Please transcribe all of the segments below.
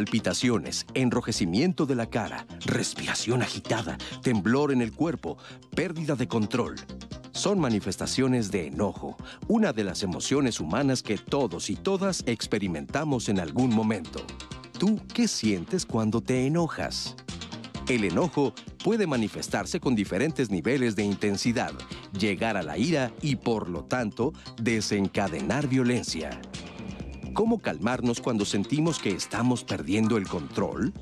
Palpitaciones, enrojecimiento de la cara, respiración agitada, temblor en el cuerpo, pérdida de control. Son manifestaciones de enojo, una de las emociones humanas que todos y todas experimentamos en algún momento. ¿Tú qué sientes cuando te enojas? El enojo puede manifestarse con diferentes niveles de intensidad, llegar a la ira y, por lo tanto, desencadenar violencia. ¿Cómo calmarnos cuando sentimos que estamos perdiendo el control?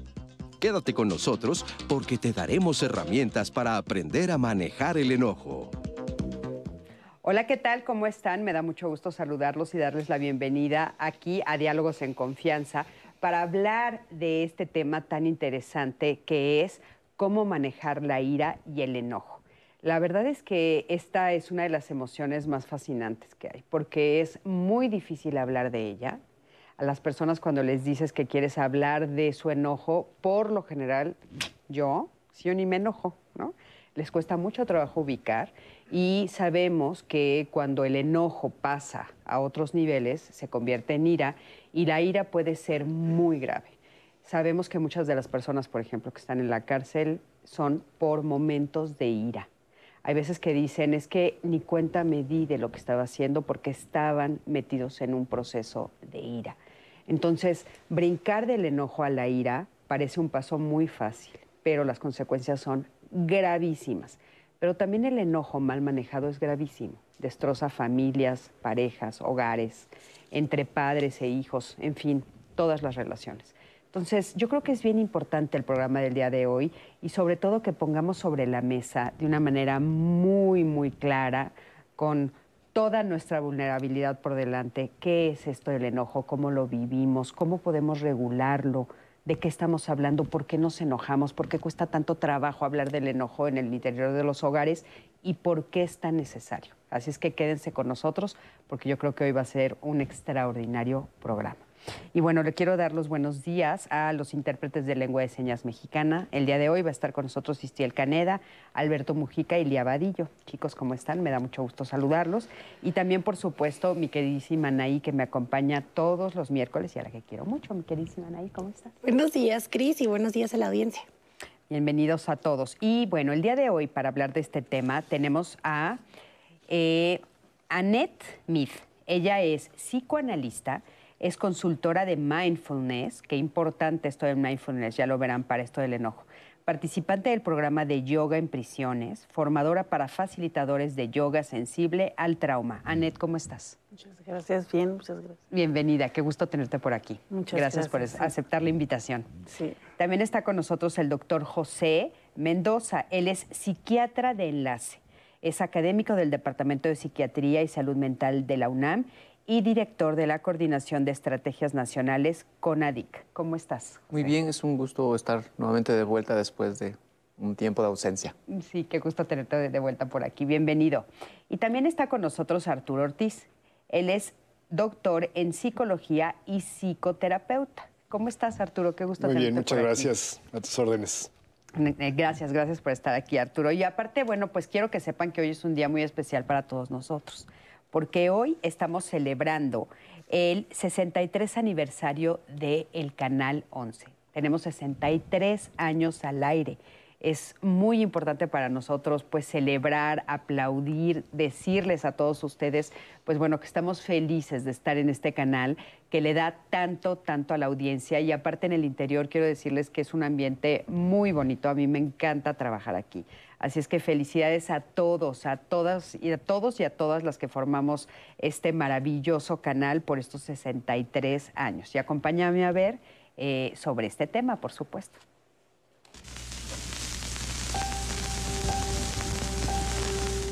Quédate con nosotros porque te daremos herramientas para aprender a manejar el enojo. Hola, ¿qué tal? ¿Cómo están? Me da mucho gusto saludarlos y darles la bienvenida aquí a Diálogos en Confianza para hablar de este tema tan interesante que es cómo manejar la ira y el enojo. La verdad es que esta es una de las emociones más fascinantes que hay, porque es muy difícil hablar de ella. A las personas cuando les dices que quieres hablar de su enojo, por lo general, yo, si yo ni me enojo, ¿no? Les cuesta mucho trabajo ubicar y sabemos que cuando el enojo pasa a otros niveles, se convierte en ira y la ira puede ser muy grave. Sabemos que muchas de las personas, por ejemplo, que están en la cárcel son por momentos de ira hay veces que dicen, es que ni cuenta me di de lo que estaba haciendo porque estaban metidos en un proceso de ira. Entonces, brincar del enojo a la ira parece un paso muy fácil, pero las consecuencias son gravísimas. Pero también el enojo mal manejado es gravísimo. Destroza familias, parejas, hogares, entre padres e hijos, en fin, todas las relaciones. Entonces, yo creo que es bien importante el programa del día de hoy y sobre todo que pongamos sobre la mesa de una manera muy, muy clara, con toda nuestra vulnerabilidad por delante, qué es esto del enojo, cómo lo vivimos, cómo podemos regularlo, de qué estamos hablando, por qué nos enojamos, por qué cuesta tanto trabajo hablar del enojo en el interior de los hogares y por qué es tan necesario. Así es que quédense con nosotros porque yo creo que hoy va a ser un extraordinario programa. Y bueno, le quiero dar los buenos días a los intérpretes de lengua de señas mexicana. El día de hoy va a estar con nosotros Istiel Caneda, Alberto Mujica y Lía Vadillo. Chicos, ¿cómo están? Me da mucho gusto saludarlos. Y también, por supuesto, mi queridísima Anaí, que me acompaña todos los miércoles y a la que quiero mucho. Mi queridísima Anaí, ¿cómo estás? Buenos días, Cris, y buenos días a la audiencia. Bienvenidos a todos. Y bueno, el día de hoy, para hablar de este tema, tenemos a eh, Annette Mith. Ella es psicoanalista es consultora de mindfulness, qué importante esto del mindfulness, ya lo verán para esto del enojo. Participante del programa de yoga en prisiones, formadora para facilitadores de yoga sensible al trauma. Anet, ¿cómo estás? Muchas gracias, bien, muchas gracias. Bienvenida, qué gusto tenerte por aquí. Muchas gracias. gracias por aceptar la invitación. Sí. También está con nosotros el doctor José Mendoza. Él es psiquiatra de enlace. Es académico del Departamento de Psiquiatría y Salud Mental de la UNAM y director de la Coordinación de Estrategias Nacionales, CONADIC. ¿Cómo estás? Muy bien, es un gusto estar nuevamente de vuelta después de un tiempo de ausencia. Sí, qué gusto tenerte de vuelta por aquí. Bienvenido. Y también está con nosotros Arturo Ortiz. Él es doctor en psicología y psicoterapeuta. ¿Cómo estás, Arturo? Qué gusto Muy tenerte bien, muchas por aquí. gracias. A tus órdenes. Eh, Gracias, gracias por estar aquí, Arturo. Y aparte, bueno, pues quiero que sepan que hoy es un día muy especial para todos nosotros porque hoy estamos celebrando el 63 aniversario del el Canal 11. Tenemos 63 años al aire. Es muy importante para nosotros pues celebrar, aplaudir, decirles a todos ustedes pues bueno que estamos felices de estar en este canal que le da tanto tanto a la audiencia y aparte en el interior quiero decirles que es un ambiente muy bonito, a mí me encanta trabajar aquí. Así es que felicidades a todos, a todas y a todos y a todas las que formamos este maravilloso canal por estos 63 años. Y acompáñame a ver eh, sobre este tema, por supuesto.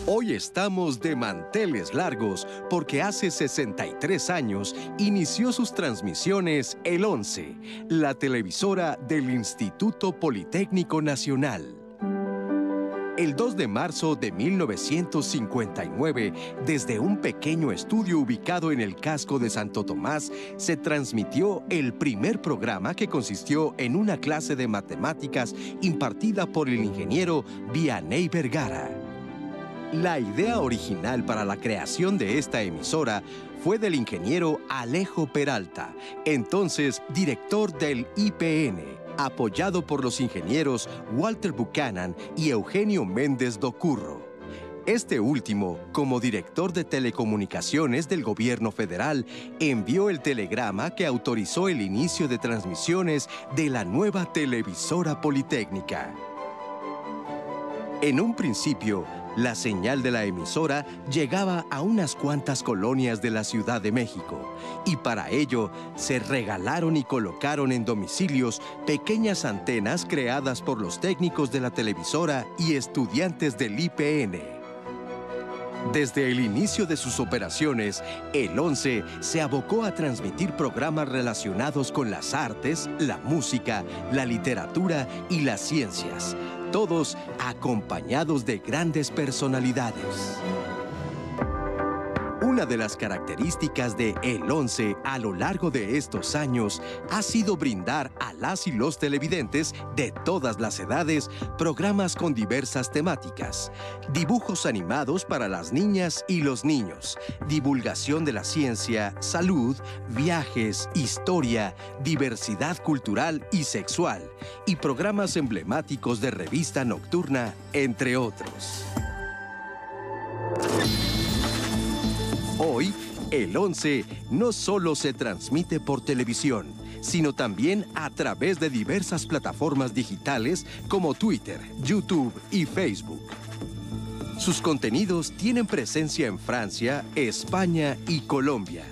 Hoy estamos de manteles largos porque hace 63 años inició sus transmisiones el 11, la televisora del Instituto Politécnico Nacional. El 2 de marzo de 1959, desde un pequeño estudio ubicado en el casco de Santo Tomás, se transmitió el primer programa que consistió en una clase de matemáticas impartida por el ingeniero Vianney Vergara. La idea original para la creación de esta emisora fue del ingeniero Alejo Peralta, entonces director del IPN apoyado por los ingenieros Walter Buchanan y Eugenio Méndez Docurro. Este último, como director de telecomunicaciones del gobierno federal, envió el telegrama que autorizó el inicio de transmisiones de la nueva televisora politécnica. En un principio, la señal de la emisora llegaba a unas cuantas colonias de la Ciudad de México y para ello se regalaron y colocaron en domicilios pequeñas antenas creadas por los técnicos de la televisora y estudiantes del IPN. Desde el inicio de sus operaciones, el 11 se abocó a transmitir programas relacionados con las artes, la música, la literatura y las ciencias, todos acompañados de grandes personalidades. Una de las características de El 11 a lo largo de estos años ha sido brindar a las y los televidentes de todas las edades programas con diversas temáticas, dibujos animados para las niñas y los niños, divulgación de la ciencia, salud, viajes, historia, diversidad cultural y sexual, y programas emblemáticos de revista nocturna, entre otros. Hoy, el 11 no solo se transmite por televisión, sino también a través de diversas plataformas digitales como Twitter, YouTube y Facebook. Sus contenidos tienen presencia en Francia, España y Colombia.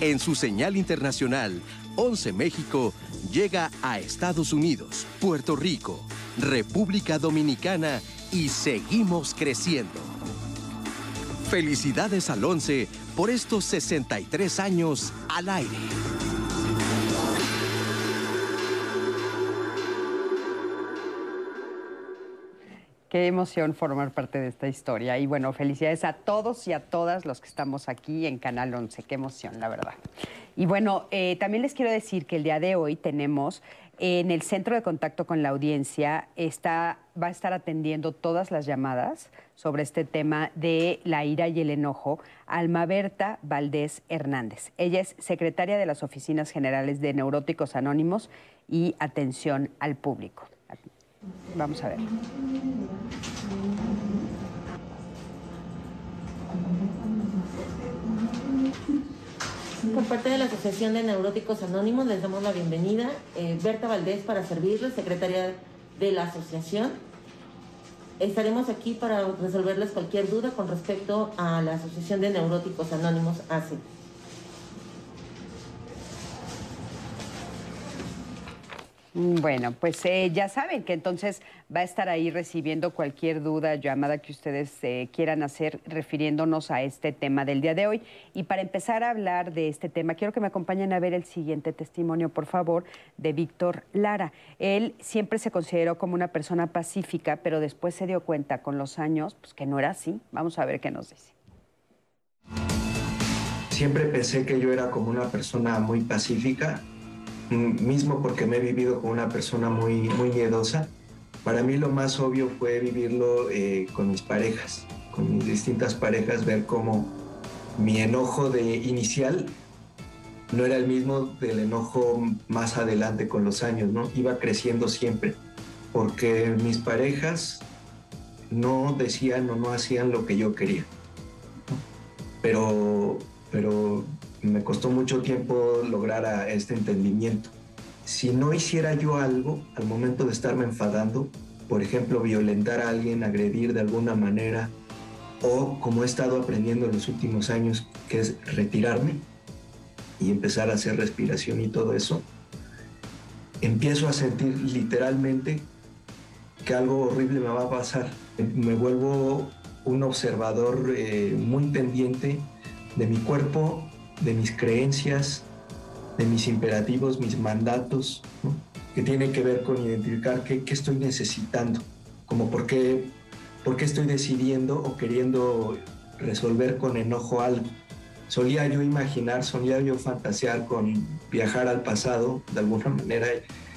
En su señal internacional, 11 México llega a Estados Unidos, Puerto Rico, República Dominicana y seguimos creciendo. Felicidades al 11 por estos 63 años al aire. Qué emoción formar parte de esta historia. Y bueno, felicidades a todos y a todas los que estamos aquí en Canal 11. Qué emoción, la verdad. Y bueno, eh, también les quiero decir que el día de hoy tenemos en el centro de contacto con la audiencia, está, va a estar atendiendo todas las llamadas sobre este tema de la ira y el enojo, Alma Berta Valdés Hernández. Ella es secretaria de las Oficinas Generales de Neuróticos Anónimos y Atención al Público. Vamos a ver. Por parte de la Asociación de Neuróticos Anónimos les damos la bienvenida. Eh, Berta Valdés para servirles, secretaria de la asociación. Estaremos aquí para resolverles cualquier duda con respecto a la Asociación de Neuróticos Anónimos ACE. Bueno, pues eh, ya saben que entonces va a estar ahí recibiendo cualquier duda, llamada que ustedes eh, quieran hacer refiriéndonos a este tema del día de hoy. Y para empezar a hablar de este tema, quiero que me acompañen a ver el siguiente testimonio, por favor, de Víctor Lara. Él siempre se consideró como una persona pacífica, pero después se dio cuenta con los años pues, que no era así. Vamos a ver qué nos dice. Siempre pensé que yo era como una persona muy pacífica mismo porque me he vivido con una persona muy, muy miedosa, para mí lo más obvio fue vivirlo eh, con mis parejas, con mis distintas parejas, ver cómo mi enojo de inicial no era el mismo del enojo más adelante con los años, ¿no? Iba creciendo siempre, porque mis parejas no decían o no hacían lo que yo quería. Pero, pero me costó mucho tiempo lograr este entendimiento. Si no hiciera yo algo al momento de estarme enfadando, por ejemplo, violentar a alguien, agredir de alguna manera, o como he estado aprendiendo en los últimos años, que es retirarme y empezar a hacer respiración y todo eso, empiezo a sentir literalmente que algo horrible me va a pasar. Me vuelvo un observador eh, muy pendiente de mi cuerpo de mis creencias, de mis imperativos, mis mandatos, que tiene que ver con identificar qué, estoy necesitando, como por qué, por qué estoy decidiendo o queriendo resolver con enojo algo. Solía yo imaginar, solía yo fantasear con viajar al pasado de alguna manera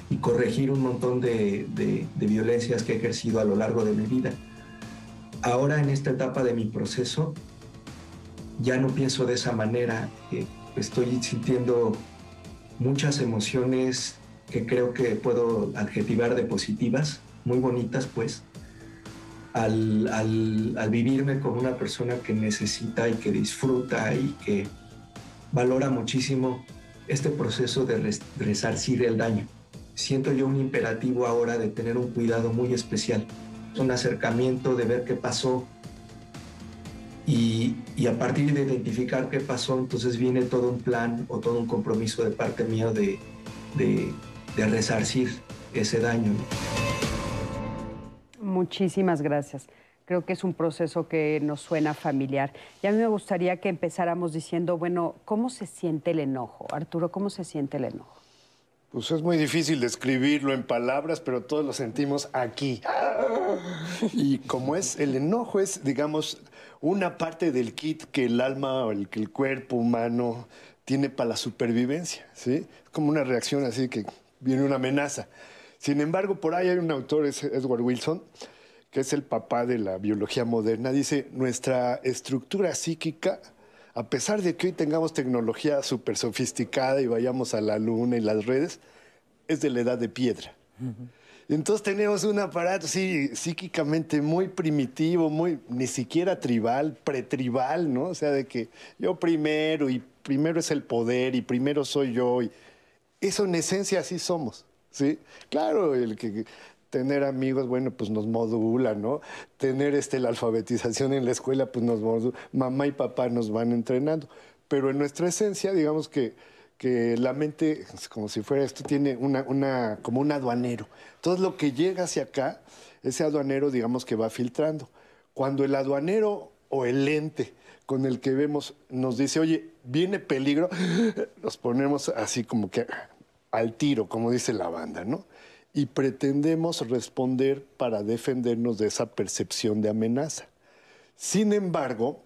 y corregir un montón de, de, de violencias que he ejercido a lo largo de mi vida. Ahora en esta etapa de mi proceso ya no pienso de esa manera, eh, estoy sintiendo muchas emociones que creo que puedo adjetivar de positivas, muy bonitas pues, al, al, al, vivirme con una persona que necesita y que disfruta y que valora muchísimo este proceso de resarcir el daño. Siento yo un imperativo ahora de tener un cuidado muy especial, un acercamiento de ver qué pasó y, y a partir de identificar qué pasó, entonces viene todo un plan o todo un compromiso de parte mía de, de, de resarcir ese daño. Muchísimas gracias. Creo que es un proceso que nos suena familiar. Y a mí me gustaría que empezáramos diciendo, bueno, ¿cómo se siente el enojo? Arturo, ¿cómo se siente el enojo? Pues es muy difícil describirlo en palabras, pero todos lo sentimos aquí. Y como es, el enojo es, digamos, una parte del kit que el alma o el, que el cuerpo humano tiene para la supervivencia, ¿sí? Es como una reacción así que viene una amenaza. Sin embargo, por ahí hay un autor, Edward Wilson, que es el papá de la biología moderna, dice, nuestra estructura psíquica, a pesar de que hoy tengamos tecnología súper sofisticada y vayamos a la luna y las redes, es de la edad de piedra. Uh. Entonces tenemos un aparato sí, psíquicamente muy primitivo, muy, ni siquiera tribal, pretribal, ¿no? O sea, de que yo primero y primero es el poder y primero soy yo. Y eso en esencia así somos, ¿sí? Claro, el que tener amigos, bueno, pues nos modula, ¿no? Tener este, la alfabetización en la escuela, pues nos modula. Mamá y papá nos van entrenando. Pero en nuestra esencia, digamos que, que la mente, como si fuera esto, tiene una, una, como un aduanero. Todo lo que llega hacia acá, ese aduanero, digamos que va filtrando. Cuando el aduanero o el ente con el que vemos nos dice, oye, viene peligro, nos ponemos así como que al tiro, como dice la banda, ¿no? y pretendemos responder para defendernos de esa percepción de amenaza. Sin embargo,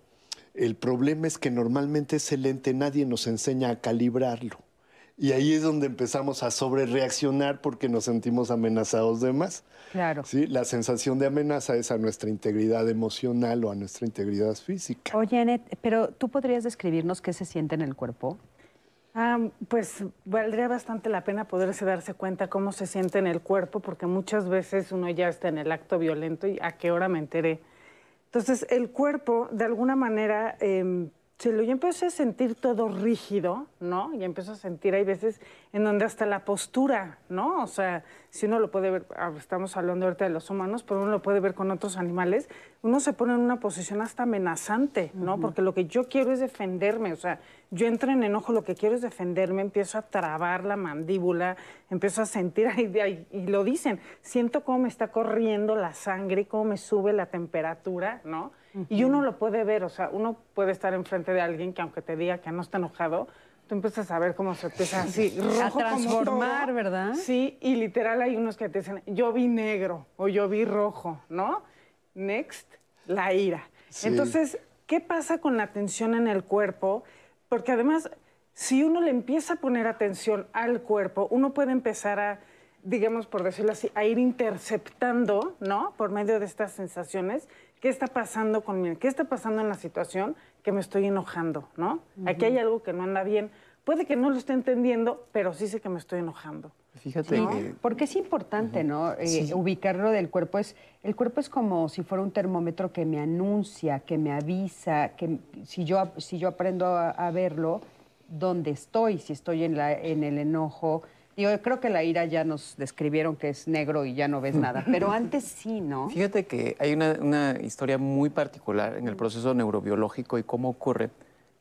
el problema es que normalmente ese lente nadie nos enseña a calibrarlo. Y ahí es donde empezamos a sobrereaccionar porque nos sentimos amenazados de más. Claro. ¿Sí? La sensación de amenaza es a nuestra integridad emocional o a nuestra integridad física. Oye, Anet, pero ¿tú podrías describirnos qué se siente en el cuerpo? Ah, pues valdría bastante la pena poderse darse cuenta cómo se siente en el cuerpo, porque muchas veces uno ya está en el acto violento y a qué hora me enteré. Entonces, el cuerpo, de alguna manera, eh, se lo, yo empecé a sentir todo rígido, ¿no? Y empiezo a sentir, hay veces en donde hasta la postura, ¿no? O sea, si uno lo puede ver, estamos hablando ahorita de los humanos, pero uno lo puede ver con otros animales, uno se pone en una posición hasta amenazante, ¿no? Uh -huh. Porque lo que yo quiero es defenderme, o sea, yo entro en enojo, lo que quiero es defenderme, empiezo a trabar la mandíbula, empiezo a sentir, y, y lo dicen, siento cómo me está corriendo la sangre, cómo me sube la temperatura, ¿no? Uh -huh. Y uno lo puede ver, o sea, uno puede estar enfrente de alguien que aunque te diga que no está enojado, tú empiezas a ver cómo se empieza así, rojo a transformar, todo. ¿verdad? Sí, y literal hay unos que te dicen, yo vi negro o yo vi rojo, ¿no? Next, la ira. Sí. Entonces, ¿qué pasa con la tensión en el cuerpo? Porque además, si uno le empieza a poner atención al cuerpo, uno puede empezar a, digamos, por decirlo así, a ir interceptando, ¿no? Por medio de estas sensaciones, qué está pasando conmigo, qué está pasando en la situación que me estoy enojando, ¿no? Uh -huh. Aquí hay algo que no anda bien. Puede que no lo esté entendiendo, pero sí sé que me estoy enojando. Fíjate ¿no? que... Porque es importante, uh -huh. ¿no? Eh, sí. Ubicarlo del cuerpo. Es, el cuerpo es como si fuera un termómetro que me anuncia, que me avisa, que si yo, si yo aprendo a, a verlo, dónde estoy, si estoy en, la, en el enojo. Yo creo que la ira ya nos describieron que es negro y ya no ves nada, pero antes sí, ¿no? Fíjate que hay una, una historia muy particular en el proceso neurobiológico y cómo ocurre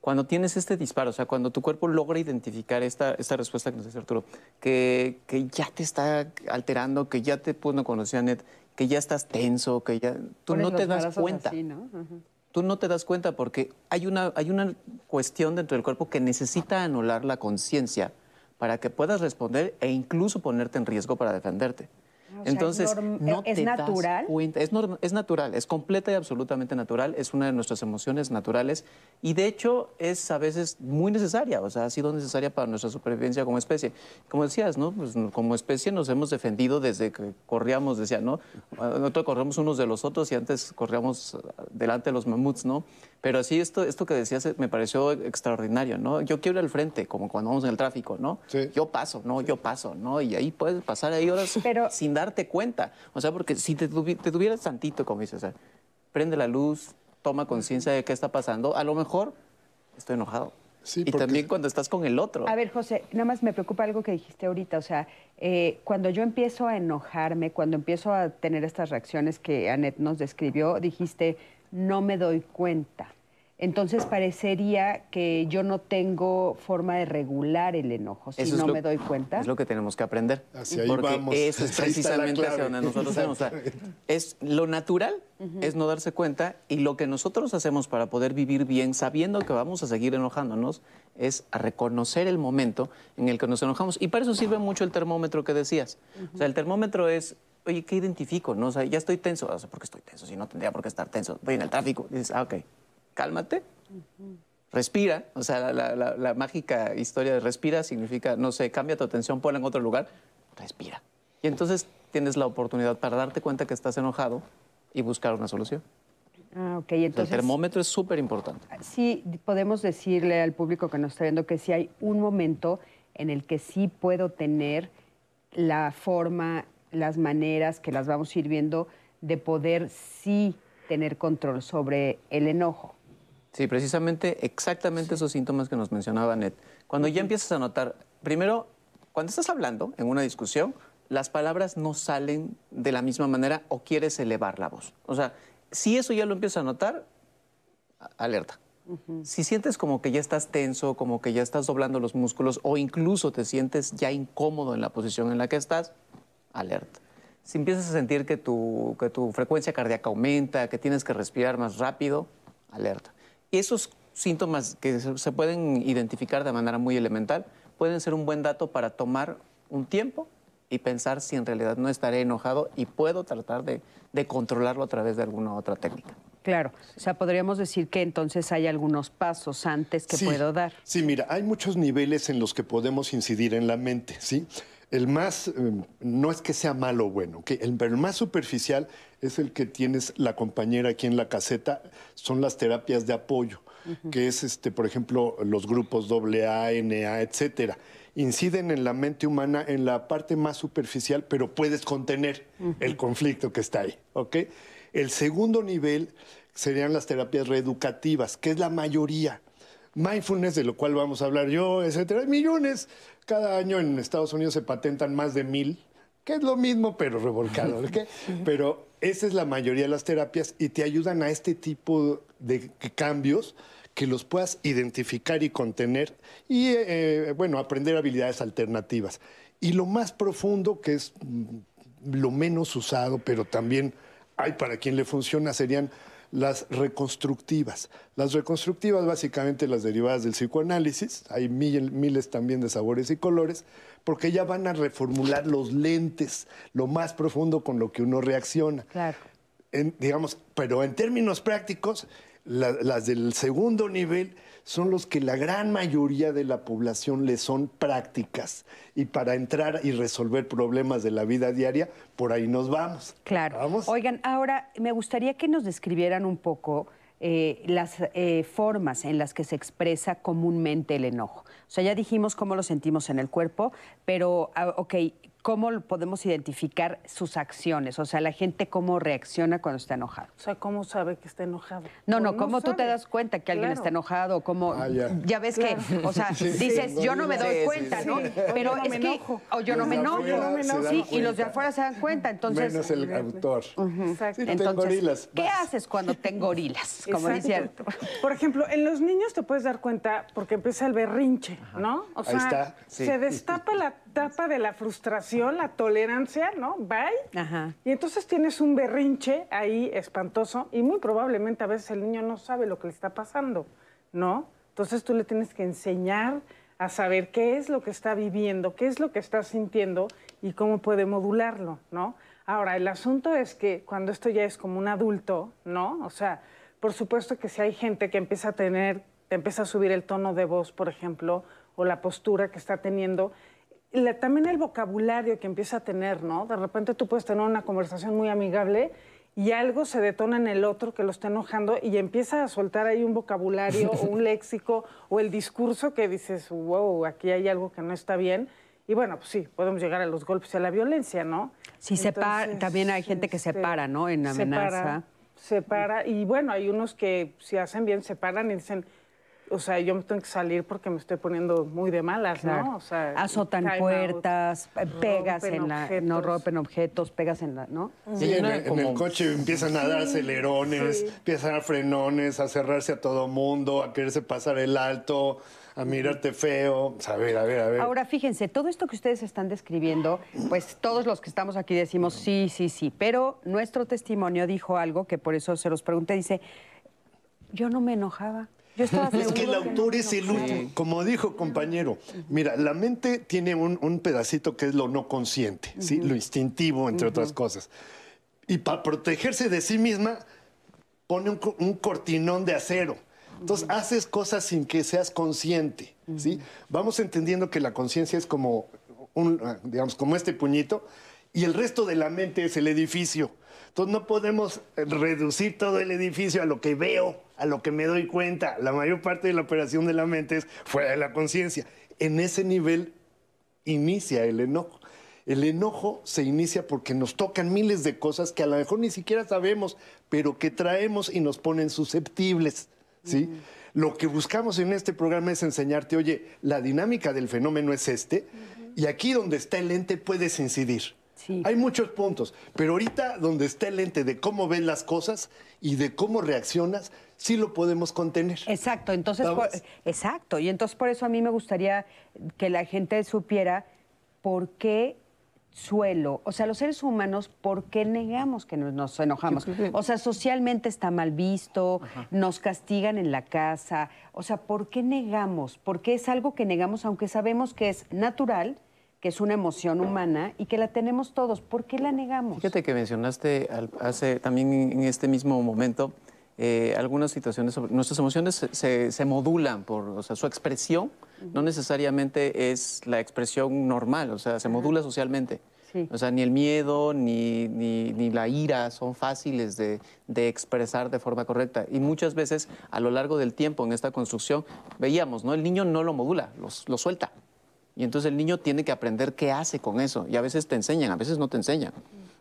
cuando tienes este disparo, o sea, cuando tu cuerpo logra identificar esta, esta respuesta que nos dice Arturo, que, que ya te está alterando, que ya te puso con Net, que ya estás tenso, que ya... Tú no te das cuenta. Así, ¿no? uh -huh. Tú no te das cuenta porque hay una, hay una cuestión dentro del cuerpo que necesita anular la conciencia para que puedas responder e incluso ponerte en riesgo para defenderte. O sea, Entonces, es norm- no ¿es te das natural? cuenta. Es, es natural, es completa y absolutamente natural, es una de nuestras emociones naturales y de hecho es a veces muy necesaria, o sea, ha sido necesaria para nuestra supervivencia como especie. Como decías, ¿no? Pues como especie nos hemos defendido desde que corríamos, decía, ¿no? Nosotros corríamos unos de los otros y antes corríamos delante de los mamuts, ¿no? Pero sí, esto, esto que decías eh, me pareció extraordinario, ¿no? Yo quiero ir al frente, como cuando vamos en el tráfico, ¿no? Sí. Yo paso, ¿no? Yo paso, ¿no? Y ahí puedes pasar ahí horas Pero- sin darte cuenta. O sea, porque si te, tuvi- te tuvieras tantito, como dices, o sea, prende la luz, toma conciencia de qué está pasando, a lo mejor estoy enojado. Sí, y porque- también cuando estás con el otro. A ver, José, nada más me preocupa algo que dijiste ahorita. O sea, eh, cuando yo empiezo a enojarme, cuando empiezo a tener estas reacciones que Anet nos describió, dijiste, no me doy cuenta. Entonces parecería que yo no tengo forma de regular el enojo si Eso no lo- me doy cuenta. Es lo que tenemos que aprender. Hacia ahí porque vamos. eso es precisamente hacia donde nosotros tenemos. O sea, Exactamente. es lo natural es no darse cuenta y lo que nosotros hacemos para poder vivir bien, sabiendo que vamos a seguir enojándonos, es a reconocer el momento en el que nos enojamos. Y para eso sirve mucho el termómetro que decías. O sea, el termómetro es, oye, ¿qué identifico? No? O sea, ya estoy tenso. O sea, ¿por qué estoy tenso? Si no tendría por qué estar tenso. Voy en el tráfico. Dices, ah, ok, cálmate. Respira, o sea, la, la- la- mágica historia de respira significa, no sé, cambia tu atención, ponla en otro lugar, respira. Y entonces tienes la oportunidad para darte cuenta que estás enojado y buscar una solución. Ah, ok, el entonces termómetro es súper importante. sí podemos decirle al público que nos está viendo que sí hay un momento en el que sí puedo tener la forma, las maneras que las vamos a ir viendo de poder sí tener control sobre el enojo. Sí, precisamente, exactamente esos síntomas que nos mencionaba Net. Cuando ya empiezas a notar, primero, cuando estás hablando en una discusión, las palabras no salen de la misma manera o quieres elevar la voz. O sea, si eso ya lo empiezas a notar, alerta. Si sientes como que ya estás tenso, como que ya estás doblando los músculos o incluso te sientes ya incómodo en la posición en la que estás, alerta. Si empiezas a sentir que tu, que tu frecuencia cardíaca aumenta, que tienes que respirar más rápido, alerta. Y esos síntomas que se pueden identificar de manera muy elemental pueden ser un buen dato para tomar un tiempo y pensar si en realidad no estaré enojado y puedo tratar de, de controlarlo a través de alguna otra técnica. Claro, o sea, podríamos decir que entonces hay algunos pasos antes que Sí, puedo dar. Sí, mira, hay muchos niveles en los que podemos incidir en la mente, ¿sí? El más, eh, no es que sea malo o bueno, el, pero el más superficial es el que tienes la compañera aquí en la caseta, son las terapias de apoyo, que es, este, por ejemplo, los grupos AA, NA, etcétera. Inciden en la mente humana en la parte más superficial, pero puedes contener el conflicto que está ahí, ¿ok? El segundo nivel serían las terapias reeducativas, que es la mayoría. Mindfulness, de lo cual vamos a hablar yo, etcétera. Millones. Cada año en Estados Unidos se patentan más de mil, que es lo mismo, pero revolcado. Pero esa es la mayoría de las terapias y te ayudan a este tipo de cambios que los puedas identificar y contener y, eh, bueno, aprender habilidades alternativas. Y lo más profundo, que es mm, lo menos usado, pero también hay para quien le funciona, serían las reconstructivas. Las reconstructivas, básicamente las derivadas del psicoanálisis, hay mil- miles también de sabores y colores, porque ya van a reformular los lentes, lo más profundo con lo que uno reacciona. Claro. En- digamos, pero en términos prácticos, la- las del segundo nivel son los que la gran mayoría de la población le son prácticas. Y para entrar y resolver problemas de la vida diaria, por ahí nos vamos. Claro. Vamos. Oigan, ahora me gustaría que nos describieran un poco eh, las eh, formas en las que se expresa comúnmente el enojo. O sea, ya dijimos cómo lo sentimos en el cuerpo, pero, ah, ok, ¿cómo podemos identificar sus acciones? O sea, la gente cómo reacciona cuando está enojado. O sea, ¿cómo sabe que está enojado? No, O no, ¿cómo tú te das cuenta que alguien Claro. está enojado? ¿Cómo, Ah, ya. ves Claro. que, o sea, Sí, dices, sí, yo no me doy sí, cuenta, sí. ¿no? Sí. Pero O yo no es me que, enojo. o yo no me enojo. Sí, y los de afuera se dan cuenta, entonces... Menos el autor. Exacto. Sí, ten Entonces, gorilas, ¿qué vas. haces cuando tengo gorilas? Como dice Exacto. Por ejemplo, en los niños te puedes dar cuenta porque empieza el berrinche, ¿no? O Ahí está, sí. se destapa la tapa de la frustración, la tolerancia, ¿no? Bye. Ajá. Y entonces tienes un berrinche ahí espantoso y muy probablemente a veces el niño no sabe lo que le está pasando, ¿no? Entonces tú le tienes que enseñar a saber qué es lo que está viviendo, qué es lo que está sintiendo y cómo puede modularlo, ¿no? Ahora, el asunto es que cuando esto ya es como un adulto, ¿no? O sea, por supuesto que si hay gente que empieza a tener, empieza a subir el tono de voz, por ejemplo, o la postura que está teniendo, también el vocabulario que empieza a tener, ¿no? De repente tú puedes tener una conversación muy amigable y algo se detona en el otro que lo está enojando y empieza a soltar ahí un vocabulario o un léxico o el discurso que dices, wow, aquí hay algo que no está bien. Y bueno, pues sí, podemos llegar a los golpes y a la violencia, ¿no? Sí, también hay gente que se este, para, ¿no? En amenaza. Se para, y bueno, hay unos que si hacen bien se paran y dicen, o sea, yo me tengo que salir porque me estoy poniendo muy de malas, ¿no? O sea, azotan puertas, eh, pegas en la, no rompen objetos, pegas en la, ¿no? Sí, en, el coche empiezan a dar acelerones, empiezan a frenones, a cerrarse a todo mundo, a quererse pasar el alto, a mirarte feo. A ver, a ver, a ver. Ahora, fíjense, todo esto que ustedes están describiendo, pues todos los que estamos aquí decimos sí, sí, sí, pero nuestro testimonio dijo algo que por eso se los pregunté, dice, yo no me enojaba es que el autor es el último, como dijo compañero. Mira, la mente tiene un, pedacito que es lo no consciente, ¿sí? lo instintivo, entre otras cosas. Y para protegerse de sí misma, pone un, cortinón de acero. Entonces, haces cosas sin que seas consciente, ¿sí? Vamos entendiendo que la conciencia es como, un, digamos, como este puñito, y el resto de la mente es el edificio. Entonces no podemos reducir todo el edificio a lo que veo, a lo que me doy cuenta. La mayor parte de la operación de la mente es fuera de la conciencia. En ese nivel inicia el enojo. El enojo se inicia porque nos tocan miles de cosas que a lo mejor ni siquiera sabemos, pero que traemos y nos ponen susceptibles. ¿sí? Lo que buscamos en este programa es enseñarte, oye, la dinámica del fenómeno es este, y aquí donde está el ente puedes incidir. Hay muchos puntos, pero ahorita donde está el lente de cómo ves las cosas y de cómo reaccionas, sí lo podemos contener. Exacto, entonces, exacto, y entonces por eso a mí me gustaría que la gente supiera por qué suelo, o sea, los seres humanos, ¿por qué negamos que nos, enojamos? O sea, socialmente está mal visto, nos castigan en la casa, o sea, ¿por qué negamos? Porque es algo que negamos aunque sabemos que es natural que es una emoción humana y que la tenemos todos. ¿Por qué la negamos? Fíjate que mencionaste hace también en este mismo momento eh, algunas situaciones sobre nuestras emociones se, modulan por, o sea, su expresión no necesariamente es la expresión normal, o sea, se modula socialmente. O sea, ni el miedo ni, ni, la ira son fáciles de, expresar de forma correcta. Y muchas veces a lo largo del tiempo en esta construcción veíamos, ¿no? El niño no lo modula, lo suelta. Y entonces el niño tiene que aprender qué hace con eso. Y a veces te enseñan, a veces no te enseñan.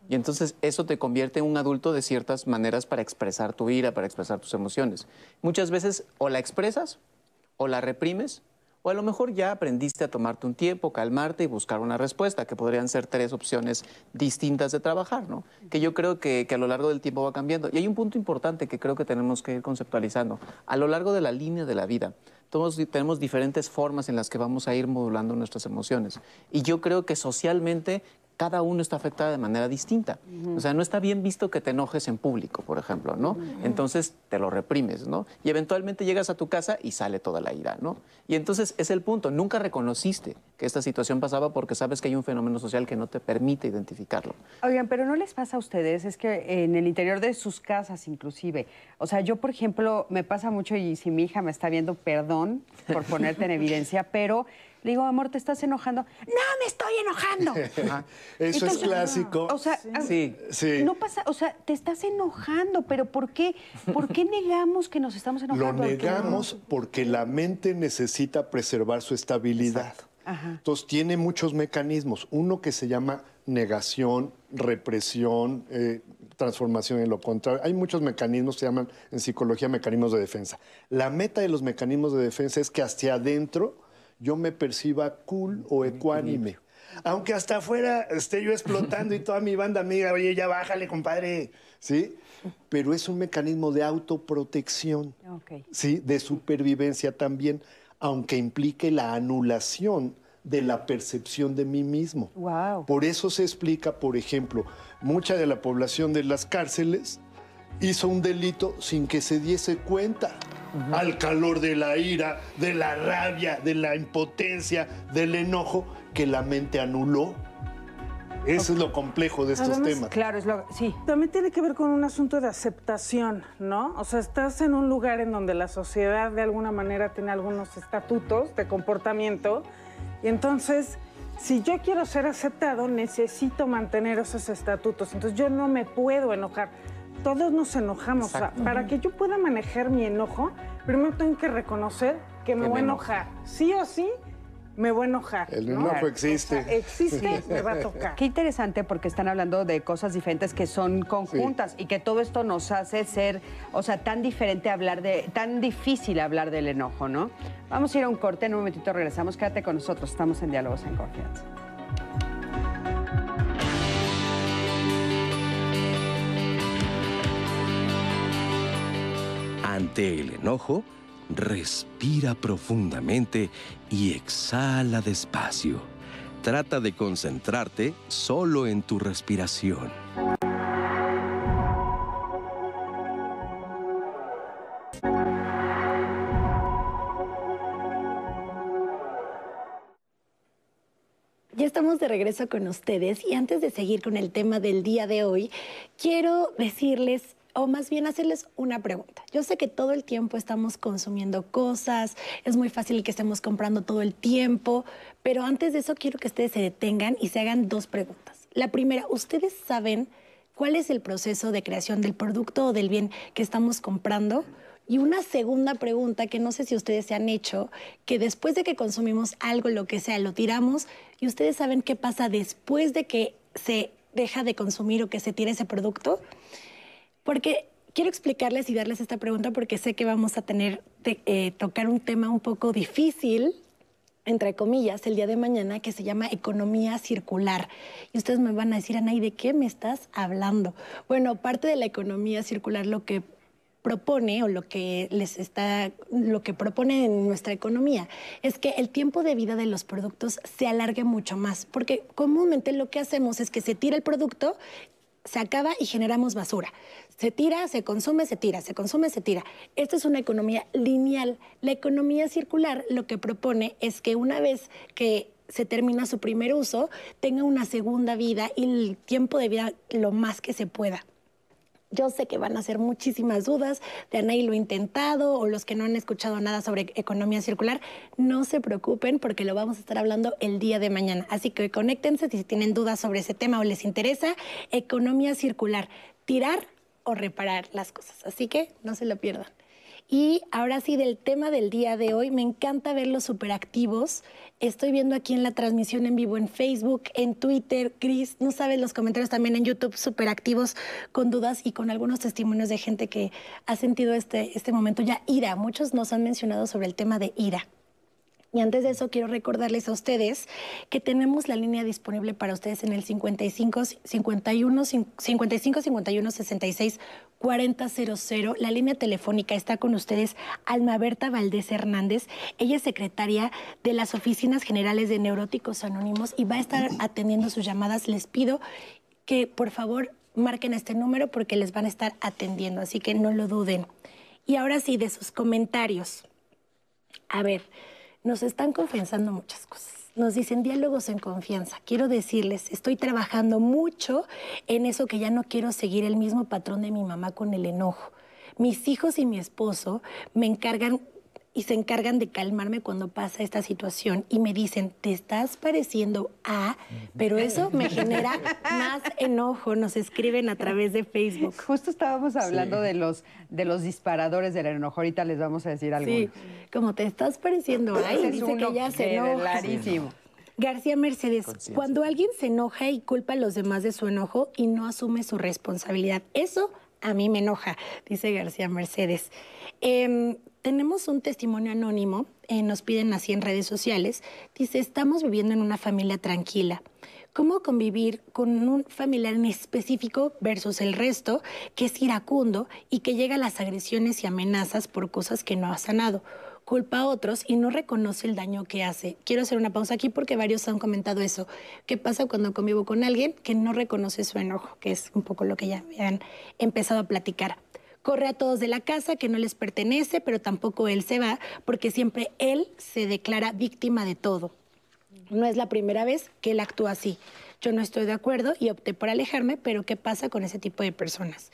Y entonces eso te convierte en un adulto de ciertas maneras para expresar tu ira, para expresar tus emociones. Muchas veces o la expresas o la reprimes o a lo mejor ya aprendiste a tomarte un tiempo, calmarte y buscar una respuesta, que podrían ser tres opciones distintas de trabajar, ¿no? Que yo creo que, que, a lo largo del tiempo va cambiando. Y hay un punto importante que creo que tenemos que ir conceptualizando. A lo largo de la línea de la vida, todos tenemos diferentes formas en las que vamos a ir modulando nuestras emociones. Y yo creo que socialmente cada uno está afectado de manera distinta. O sea, no está bien visto que te enojes en público, por ejemplo, ¿no? Entonces te lo reprimes, ¿no? Y eventualmente llegas a tu casa y sale toda la ira, ¿no? Y entonces es el punto, nunca reconociste que esta situación pasaba porque sabes que hay un fenómeno social que no te permite identificarlo. Oigan, pero no les pasa a ustedes, es que en el interior de sus casas inclusive, o sea, yo por ejemplo, me pasa mucho y si mi hija me está viendo, perdón por ponerte en evidencia, pero le digo, amor, ¿te estás enojando? No, me estoy enojando. Eso es clásico. O sea, sí. no pasa, o sea, te estás enojando, pero ¿por qué? ¿Por qué negamos que nos estamos enojando? Lo negamos porque la mente necesita preservar su estabilidad. Entonces tiene muchos mecanismos. Uno que se llama negación, represión, eh, transformación en lo contrario. Hay muchos mecanismos, se llaman en psicología mecanismos de defensa. La meta de los mecanismos de defensa es que hacia adentro yo me perciba cool o ecuánime. Aunque hasta afuera esté yo explotando y toda mi banda amiga, oye, ya bájale, compadre, ¿sí? Pero es un mecanismo de autoprotección, ¿sí? De supervivencia también, aunque implique la anulación de la percepción de mí mismo. Por eso se explica, por ejemplo, mucha de la población de las cárceles hizo un delito sin que se diese cuenta al calor de la ira, de la rabia, de la impotencia, del enojo que la mente anuló. Eso es lo complejo de estos Además, temas. Claro, es lo. Sí. También tiene que ver con un asunto de aceptación, ¿no? O sea, estás en un lugar en donde la sociedad de alguna manera tiene algunos estatutos de comportamiento y entonces, si yo quiero ser aceptado, necesito mantener esos estatutos. Entonces, yo no me puedo enojar. Todos nos enojamos. O sea, Exacto. para que yo pueda manejar mi enojo, primero tengo que reconocer que me Que voy a enojar. Sí o sí, me voy a enojar. El ¿no? enojo existe. O sea, existe, me va a tocar. Qué interesante porque están hablando de cosas diferentes que son conjuntas y que todo esto nos hace ser, o sea, tan diferente hablar de, tan difícil hablar del enojo, ¿no? Vamos a ir a un corte, en un momentito regresamos, quédate con nosotros, estamos en Diálogos en Confianza. Ante el enojo, respira profundamente y exhala despacio. Trata de concentrarte solo en tu respiración. Ya estamos de regreso con ustedes y antes de seguir con el tema del día de hoy, quiero decirles o más bien hacerles una pregunta. Yo sé que todo el tiempo estamos consumiendo cosas, es muy fácil que estemos comprando todo el tiempo, pero antes de eso quiero que ustedes se detengan y se hagan dos preguntas. La primera, ¿ustedes saben cuál es el proceso de creación del producto o del bien que estamos comprando? Y una segunda pregunta que no sé si ustedes se han hecho, que después de que consumimos algo, lo que sea, lo tiramos, y ustedes saben qué pasa después de que se deja de consumir o que se tira ese producto. Porque quiero explicarles y darles esta pregunta porque sé que vamos a tener que eh, tocar un tema un poco difícil, entre comillas, el día de mañana, que se llama economía circular. Y ustedes me van a decir, Ana, ¿y de qué me estás hablando? Bueno, parte de la economía circular lo que propone o lo que les está lo que propone en nuestra economía es que el tiempo de vida de los productos se alargue mucho más, porque comúnmente lo que hacemos es que se tira el producto se acaba y generamos basura. Se tira, se consume, se tira, se consume, se tira. Esta es una economía lineal. La economía circular lo que propone es que una vez que se termina su primer uso, tenga una segunda vida y el tiempo de vida lo más que se pueda. Yo sé que van a ser muchísimas dudas de Anaí lo intentado o los que no han escuchado nada sobre economía circular. No se preocupen porque lo vamos a estar hablando el día de mañana. Así que conéctense si tienen dudas sobre ese tema o les interesa. Economía circular, tirar o reparar las cosas. Así que no se lo pierdan. Y ahora sí, del tema del día de hoy, me encanta verlos superactivos. Estoy viendo aquí en la transmisión en vivo en Facebook, en Twitter, Chris, no sabes los comentarios también en YouTube, superactivos, con dudas y con algunos testimonios de gente que ha sentido este, este momento ya ira. Muchos nos han mencionado sobre el tema de ira. Y antes de eso, quiero recordarles a ustedes que tenemos la línea disponible para ustedes en el 55 51 55 51 66 4000. La línea telefónica está con ustedes Alma Berta Valdés Hernández. Ella es secretaria de las Oficinas Generales de Neuróticos Anónimos y va a estar atendiendo sus llamadas. Les pido que por favor marquen este número porque les van a estar atendiendo, así que no lo duden. Y ahora sí, de sus comentarios. A ver, nos están confesando muchas cosas. Nos dicen diálogos en confianza. Quiero decirles, estoy trabajando mucho en eso que ya no quiero seguir el mismo patrón de mi mamá con el enojo. Mis hijos y mi esposo me encargan y se encargan de calmarme cuando pasa esta situación y me dicen, te estás pareciendo a, pero eso me genera más enojo, nos escriben a través de Facebook. Justo estábamos hablando de, los, de los disparadores del enojo. Ahorita les vamos a decir algo. Sí, como te estás pareciendo a, y dice que ya se enoja. García Mercedes, Conciencia. cuando alguien se enoja y culpa a los demás de su enojo y no asume su responsabilidad, eso a mí me enoja, dice García Mercedes. Em, tenemos un testimonio anónimo, eh, nos piden así en redes sociales, dice, estamos viviendo en una familia tranquila. ¿Cómo convivir con un familiar en específico versus el resto que es iracundo y que llega a las agresiones y amenazas por cosas que no ha sanado? culpa a otros y no reconoce el daño que hace. Quiero hacer una pausa aquí porque varios han comentado eso. ¿Qué pasa cuando convivo con alguien que no reconoce su enojo? Que es un poco lo que ya han empezado a platicar. Corre a todos de la casa que no les pertenece, pero tampoco él se va porque siempre él se declara víctima de todo. No es la primera vez que él actúa así. Yo no estoy de acuerdo y opté por alejarme, pero ¿qué pasa con ese tipo de personas?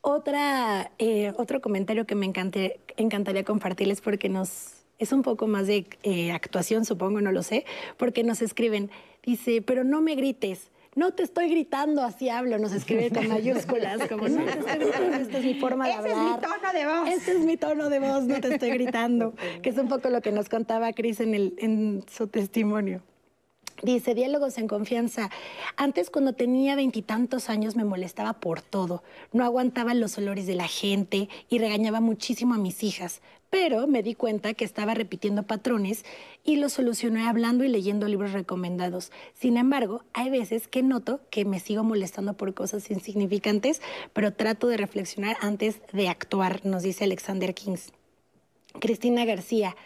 Otra, eh, otro comentario que me encante- encantaría compartirles porque nos es un poco más de eh, actuación, supongo, no lo sé, porque nos escriben, dice, pero no me grites. No te estoy gritando, así hablo, nos escribe con mayúsculas, como no te estoy gritando, esta es mi forma de Ese es hablar. mi tono de voz. Este es mi tono de voz, no te estoy gritando, que es un poco lo que nos contaba Cris en, el- en su testimonio. Dice, diálogos en confianza. Antes cuando tenía veintitantos años me molestaba por todo. No aguantaba los olores de la gente y regañaba muchísimo a mis hijas. Pero me di cuenta que estaba repitiendo patrones y lo solucioné hablando y leyendo libros recomendados. Sin embargo, hay veces que noto que me sigo molestando por cosas insignificantes, pero trato de reflexionar antes de actuar, nos dice Alexander Kings. Cristina García.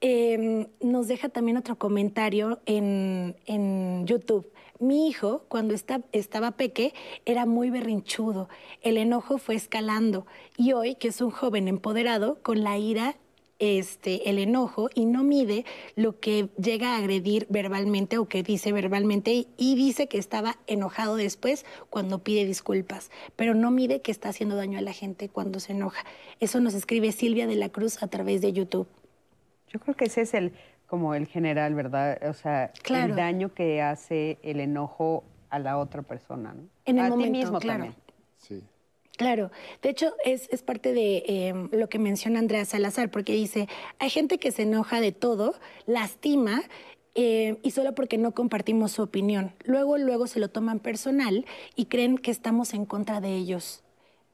Eh, nos deja también otro comentario en, en YouTube. Mi hijo, cuando esta- estaba peque, era muy berrinchudo. El enojo fue escalando. Y hoy, que es un joven empoderado, con la ira, este, el enojo, y no mide lo que llega a agredir verbalmente o que dice verbalmente, y dice que estaba enojado después cuando pide disculpas, pero no mide que está haciendo daño a la gente cuando se enoja. Eso nos escribe Silvia de la Cruz a través de YouTube. Yo creo que ese es el como el general, ¿verdad? O sea, Claro. el daño que hace el enojo a la otra persona, ¿no? En el a momento, ti mismo claro. también. Sí. Claro, de hecho es, es parte de eh, lo que menciona Andrea Salazar, porque dice, hay gente que se enoja de todo, lastima eh, y solo porque no compartimos su opinión. Luego, luego se lo toman personal y creen que estamos en contra de ellos.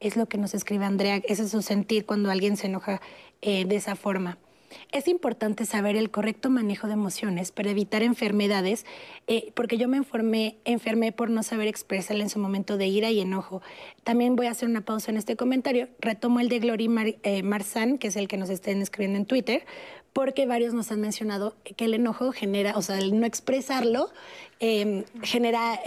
Es lo que nos escribe Andrea, ese es su sentir cuando alguien se enoja eh, de esa forma. Es importante saber el correcto manejo de emociones para evitar enfermedades, eh, porque yo me enfermé, enfermé por no saber expresarla en su momento de ira y enojo. También voy a hacer una pausa en este comentario. Retomo el de Glory Mar- eh, Marzán, que es el que nos estén escribiendo en Twitter, porque varios nos han mencionado que el enojo genera, o sea, el no expresarlo, eh, genera...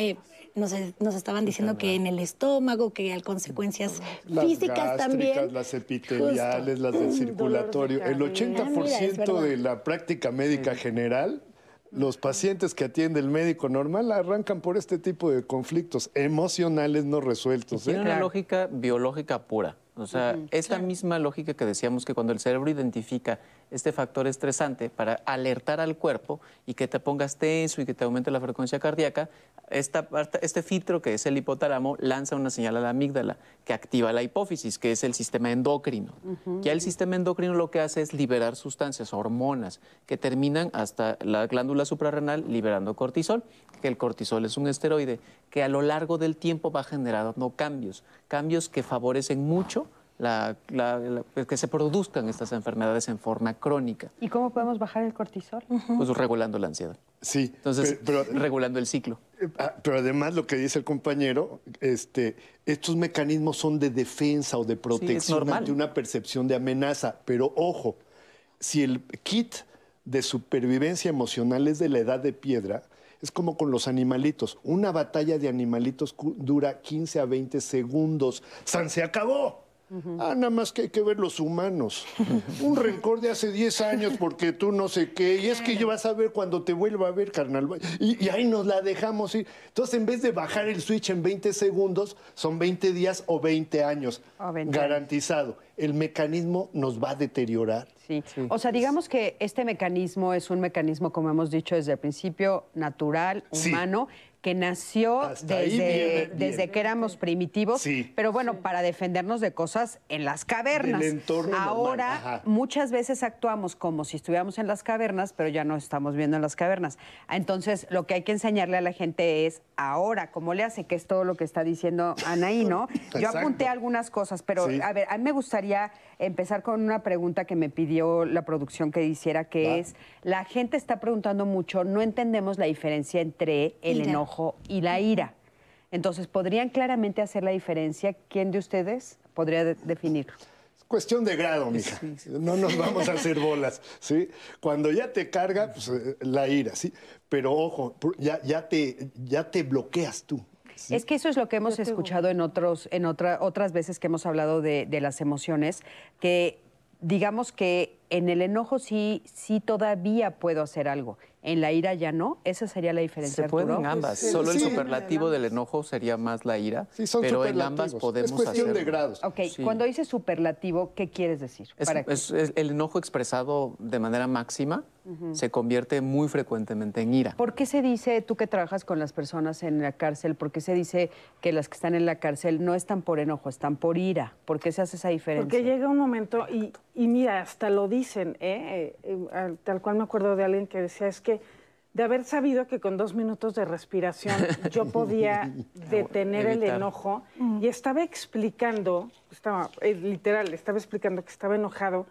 nos, nos estaban diciendo que en el estómago, que hay consecuencias Las físicas gástricas, también. las epiteliales, las del circulatorio. El Ah, mira, es 80% verdad. de la práctica médica general, los pacientes que atiende el médico normal arrancan por este tipo de conflictos emocionales no resueltos. Tiene ¿eh? una lógica biológica pura. O sea, esta misma lógica que decíamos que cuando el cerebro identifica este factor estresante para alertar al cuerpo y que te pongas tenso y que te aumente la frecuencia cardíaca, esta este filtro que es el hipotálamo lanza una señal a la amígdala que activa la hipófisis, que es el sistema endocrino. Ya el sistema endocrino lo que hace es liberar sustancias, hormonas, que terminan hasta la glándula suprarrenal liberando cortisol, que el cortisol es un esteroide que a lo largo del tiempo va generando cambios, cambios que favorecen mucho la- la- la- que se produzcan estas enfermedades en forma crónica, ¿Y cómo podemos bajar el cortisol? pues regulando la ansiedad. Sí, Entonces, pero, pero- regulando el ciclo. Ah, Pero además lo que dice el compañero, este, estos mecanismos son de defensa o de protección normal. ante una percepción de amenaza. Pero ojo, si el kit de supervivencia emocional es de la edad de piedra, es como con los animalitos. Una batalla de animalitos dura 15 a 20 segundos. ¡San se acabó! Ah, nada más que hay que ver los humanos. Un rencor de hace 10 años porque tú no sé qué. Y es que yo vas a ver cuando te vuelva a ver, carnal. Y, y ahí nos la dejamos ir. Entonces, en vez de bajar el switch en 20 segundos, son 20 días o 20 años. O 20 Garantizado. El mecanismo nos va a deteriorar. Sí. O sea, digamos que este mecanismo es un mecanismo, como hemos dicho desde el principio, natural, Sí. Que nació Hasta desde, viene desde que éramos primitivos, Sí. pero bueno, para defendernos de cosas en las cavernas. Del entorno Ahora, muchas veces actuamos como si estuviéramos en las cavernas, pero ya no estamos viendo en las cavernas. Entonces, lo que hay que enseñarle a la gente es ahora, cómo le hace, que es todo lo que está diciendo Anaí, ¿no? Yo apunté algunas cosas, pero Sí. a ver, a mí me gustaría empezar con una pregunta que me pidió la producción que hiciera, que Va. es, la gente está preguntando mucho, no entendemos la diferencia entre el Ira. enojo y la ira. Entonces, ¿podrían claramente hacer la diferencia? ¿Quién de ustedes podría de- definirlo? Es cuestión de grado, mija. No nos vamos a hacer bolas, ¿sí? Cuando ya te carga, pues, eh, la ira, ¿sí? Pero ojo, ya, ya, te, ya te bloqueas tú. ¿Sí? Es que eso es lo que hemos escuchado en otros, en otra, otras veces que hemos hablado de, de las emociones, que digamos que en el enojo sí, sí todavía puedo hacer algo. En la ira ya no. Esa sería la diferencia. Se pueden Arturo? ambas. Sí, Solo el sí. superlativo del enojo sería más la ira, Sí, son pero en ambas podemos Es cuestión de grados. Ok, Sí. cuando dices superlativo, ¿qué quieres decir? Es, Para que- es- es el enojo expresado de manera máxima se convierte muy frecuentemente en ira. ¿Por qué se dice, tú que trabajas con las personas en la cárcel, por qué se dice que las que están en la cárcel no están por enojo, están por ira? ¿Por qué se hace esa diferencia? Porque llega un momento, y, y mira, hasta lo dicen, ¿eh? Eh, eh, al- tal cual me acuerdo de alguien que decía, es que de haber sabido que con dos minutos de respiración yo podía detener el enojo, y estaba explicando, estaba, eh, literal, estaba explicando que estaba enojado,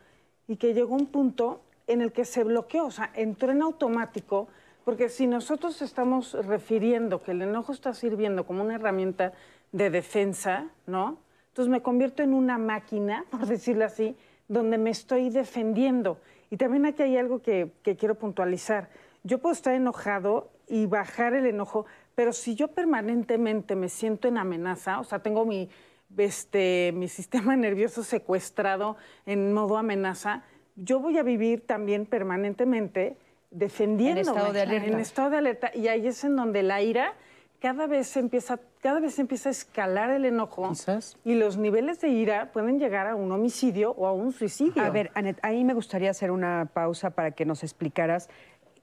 y que llegó un punto en el que se bloqueó, o sea, entró en automático, porque si nosotros estamos refiriendo que el enojo está sirviendo como una herramienta de defensa, ¿no? Entonces me convierto en una máquina, por decirlo así, donde me estoy defendiendo. Y también aquí hay algo que, que quiero puntualizar. Yo puedo estar enojado y bajar el enojo, pero si yo permanentemente me siento en amenaza, o sea, tengo mi, este, mi sistema nervioso secuestrado en modo amenaza, yo voy a vivir también permanentemente defendiéndome. estado de alerta. En estado de alerta. Y ahí es en donde la ira cada vez se empieza, cada vez empieza a escalar el enojo. Quizás. Y los niveles de ira pueden llegar a un homicidio o a un suicidio. A ver, Anet, ahí me gustaría hacer una pausa para que nos explicaras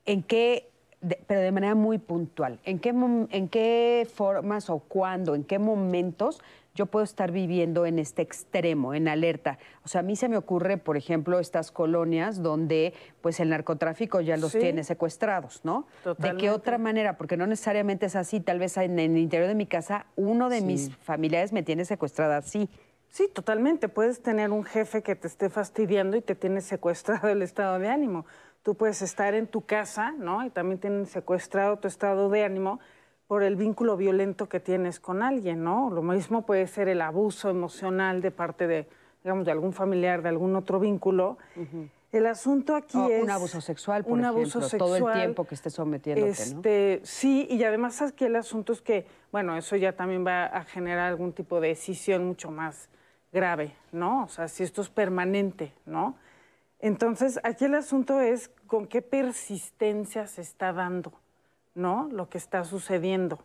en qué, de- pero de manera muy puntual, en qué, en qué formas o cuándo, en qué momentos yo puedo estar viviendo en este extremo, en alerta. O sea, a mí se me ocurre, por ejemplo, estas colonias donde pues el narcotráfico ya los Sí. tiene secuestrados, ¿no? ¿De qué Totalmente. otra manera? Porque no necesariamente es así. Tal vez en el interior de mi casa uno de mis familiares me tiene secuestrada así. Sí, totalmente. Puedes tener un jefe que te esté fastidiando y te tiene secuestrado el estado de ánimo. Tú puedes estar en tu casa, ¿no? Y también tienen secuestrado tu estado de ánimo por el vínculo violento que tienes con alguien, ¿no? Lo mismo puede ser el abuso emocional de parte de, digamos, de algún familiar, de algún otro vínculo. El asunto aquí es... un abuso sexual, por un ejemplo, abuso todo el tiempo que esté sometiéndote, ¿no? este, Sí, y además aquí el asunto es que, bueno, eso ya también va a generar algún tipo de decisión mucho más grave, ¿no? O sea, si esto es permanente, ¿no? Entonces, aquí el asunto es con qué persistencia se está dando, ¿no? Lo que está sucediendo.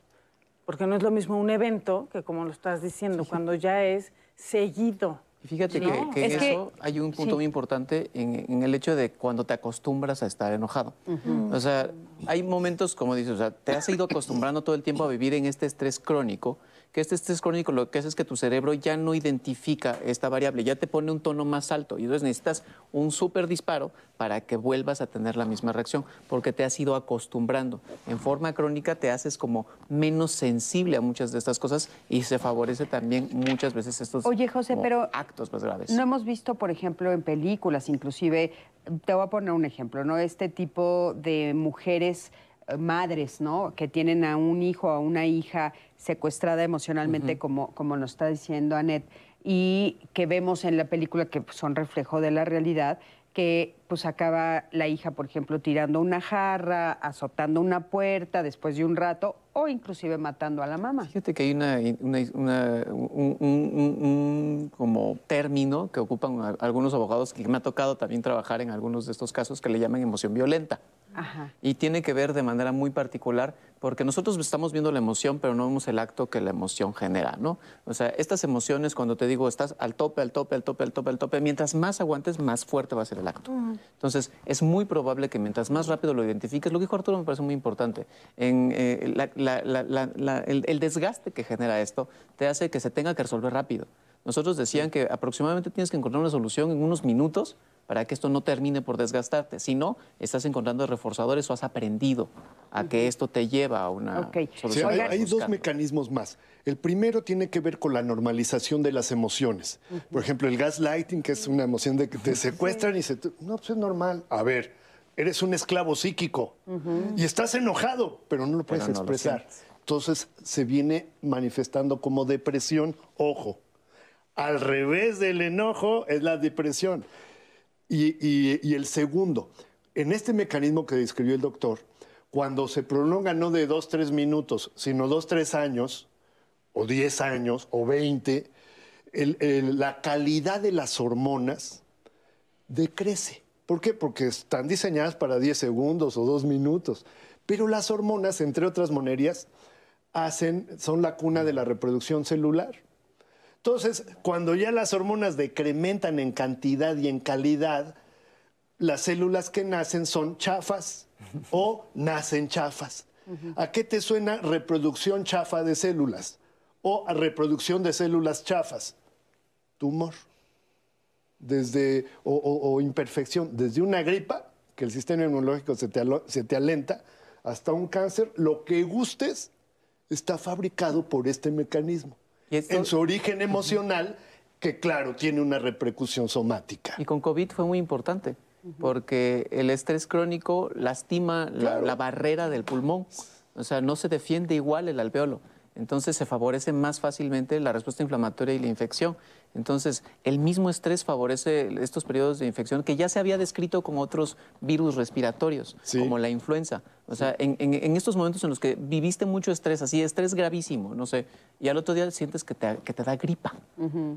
Porque no es lo mismo un evento que, como lo estás diciendo, cuando ya es seguido. Y fíjate Sí. que, que en que- eso hay un punto sí. muy importante en, en el hecho de cuando te acostumbras a estar enojado. O sea, hay momentos, como dices, o sea, te has ido acostumbrando todo el tiempo a vivir en este estrés crónico, que este estrés crónico lo que hace es que tu cerebro ya no identifica esta variable, ya te pone un tono más alto y entonces necesitas un súper disparo para que vuelvas a tener la misma reacción, porque te has ido acostumbrando. En forma crónica te haces como menos sensible a muchas de estas cosas y se favorece también muchas veces estos Oye, José, pero actos más graves. No hemos visto, por ejemplo, en películas, inclusive, te voy a poner un ejemplo, ¿no? Este tipo de mujeres madres, ¿no? Que tienen a un hijo o a una hija secuestrada emocionalmente, como, como nos está diciendo Anet, y que vemos en la película que son reflejo de la realidad, que pues acaba la hija, por ejemplo, tirando una jarra, azotando una puerta después de un rato, o inclusive matando a la mamá. Fíjate que hay una, una- una- un, un- como término que ocupan algunos abogados que me ha tocado también trabajar en algunos de estos casos que le llaman emoción violenta. Ajá. Y tiene que ver de manera muy particular porque nosotros estamos viendo la emoción, pero no vemos el acto que la emoción genera, ¿no? O sea, estas emociones, cuando te digo, estás al tope, al tope, al tope, al tope, al tope, mientras más aguantes, más fuerte va a ser el acto. Entonces, es muy probable que mientras más rápido lo identifiques, lo que dijo Arturo me parece muy importante, en, eh, la- la- la- la- la- el, el desgaste que genera esto te hace que se tenga que resolver rápido. Nosotros decían que aproximadamente tienes que encontrar una solución en unos minutos para que esto no termine por desgastarte. Si no, estás encontrando reforzadores o has aprendido a que esto te lleva a una Ok. solución. Sí, hay, dos mecanismos más. El primero tiene que ver con la normalización de las emociones. Por ejemplo, el gaslighting, que es una emoción de que te secuestran y se... No, pues es normal. A ver, eres un esclavo psíquico y estás enojado, pero no lo puedes Pero no lo expresar. Entonces se viene manifestando como depresión. Ojo, al revés del enojo es la depresión. Y, el segundo, en este mecanismo que describió el doctor, cuando se prolonga no de dos, tres minutos, sino dos, tres años, o diez años, o veinte, la calidad de las hormonas decrece. ¿Por qué? Porque están diseñadas para 10 segundos o 2 minutos. Pero las hormonas, entre otras monerías, hacen, son la cuna de la reproducción celular. Entonces, cuando ya las hormonas decrementan en cantidad y en calidad, las células que nacen son chafas o nacen chafas. ¿A qué te suena reproducción chafa de células? O reproducción de células chafas. Tumor. Desde, o, imperfección. Desde una gripa, que el sistema inmunológico se te, se te alenta, hasta un cáncer, lo que gustes está fabricado por este mecanismo. En su origen emocional, que claro, tiene una repercusión somática. Y con COVID fue muy importante, porque el estrés crónico lastima la, barrera del pulmón. O sea, no se defiende igual el alveolo. Entonces se favorece más fácilmente la respuesta inflamatoria y la infección. Entonces, el mismo estrés favorece estos periodos de infección que ya se había descrito con otros virus respiratorios, como la influenza. O sea, en, estos momentos en los que viviste mucho estrés, así, estrés gravísimo, no sé, y al otro día sientes que te, da gripa.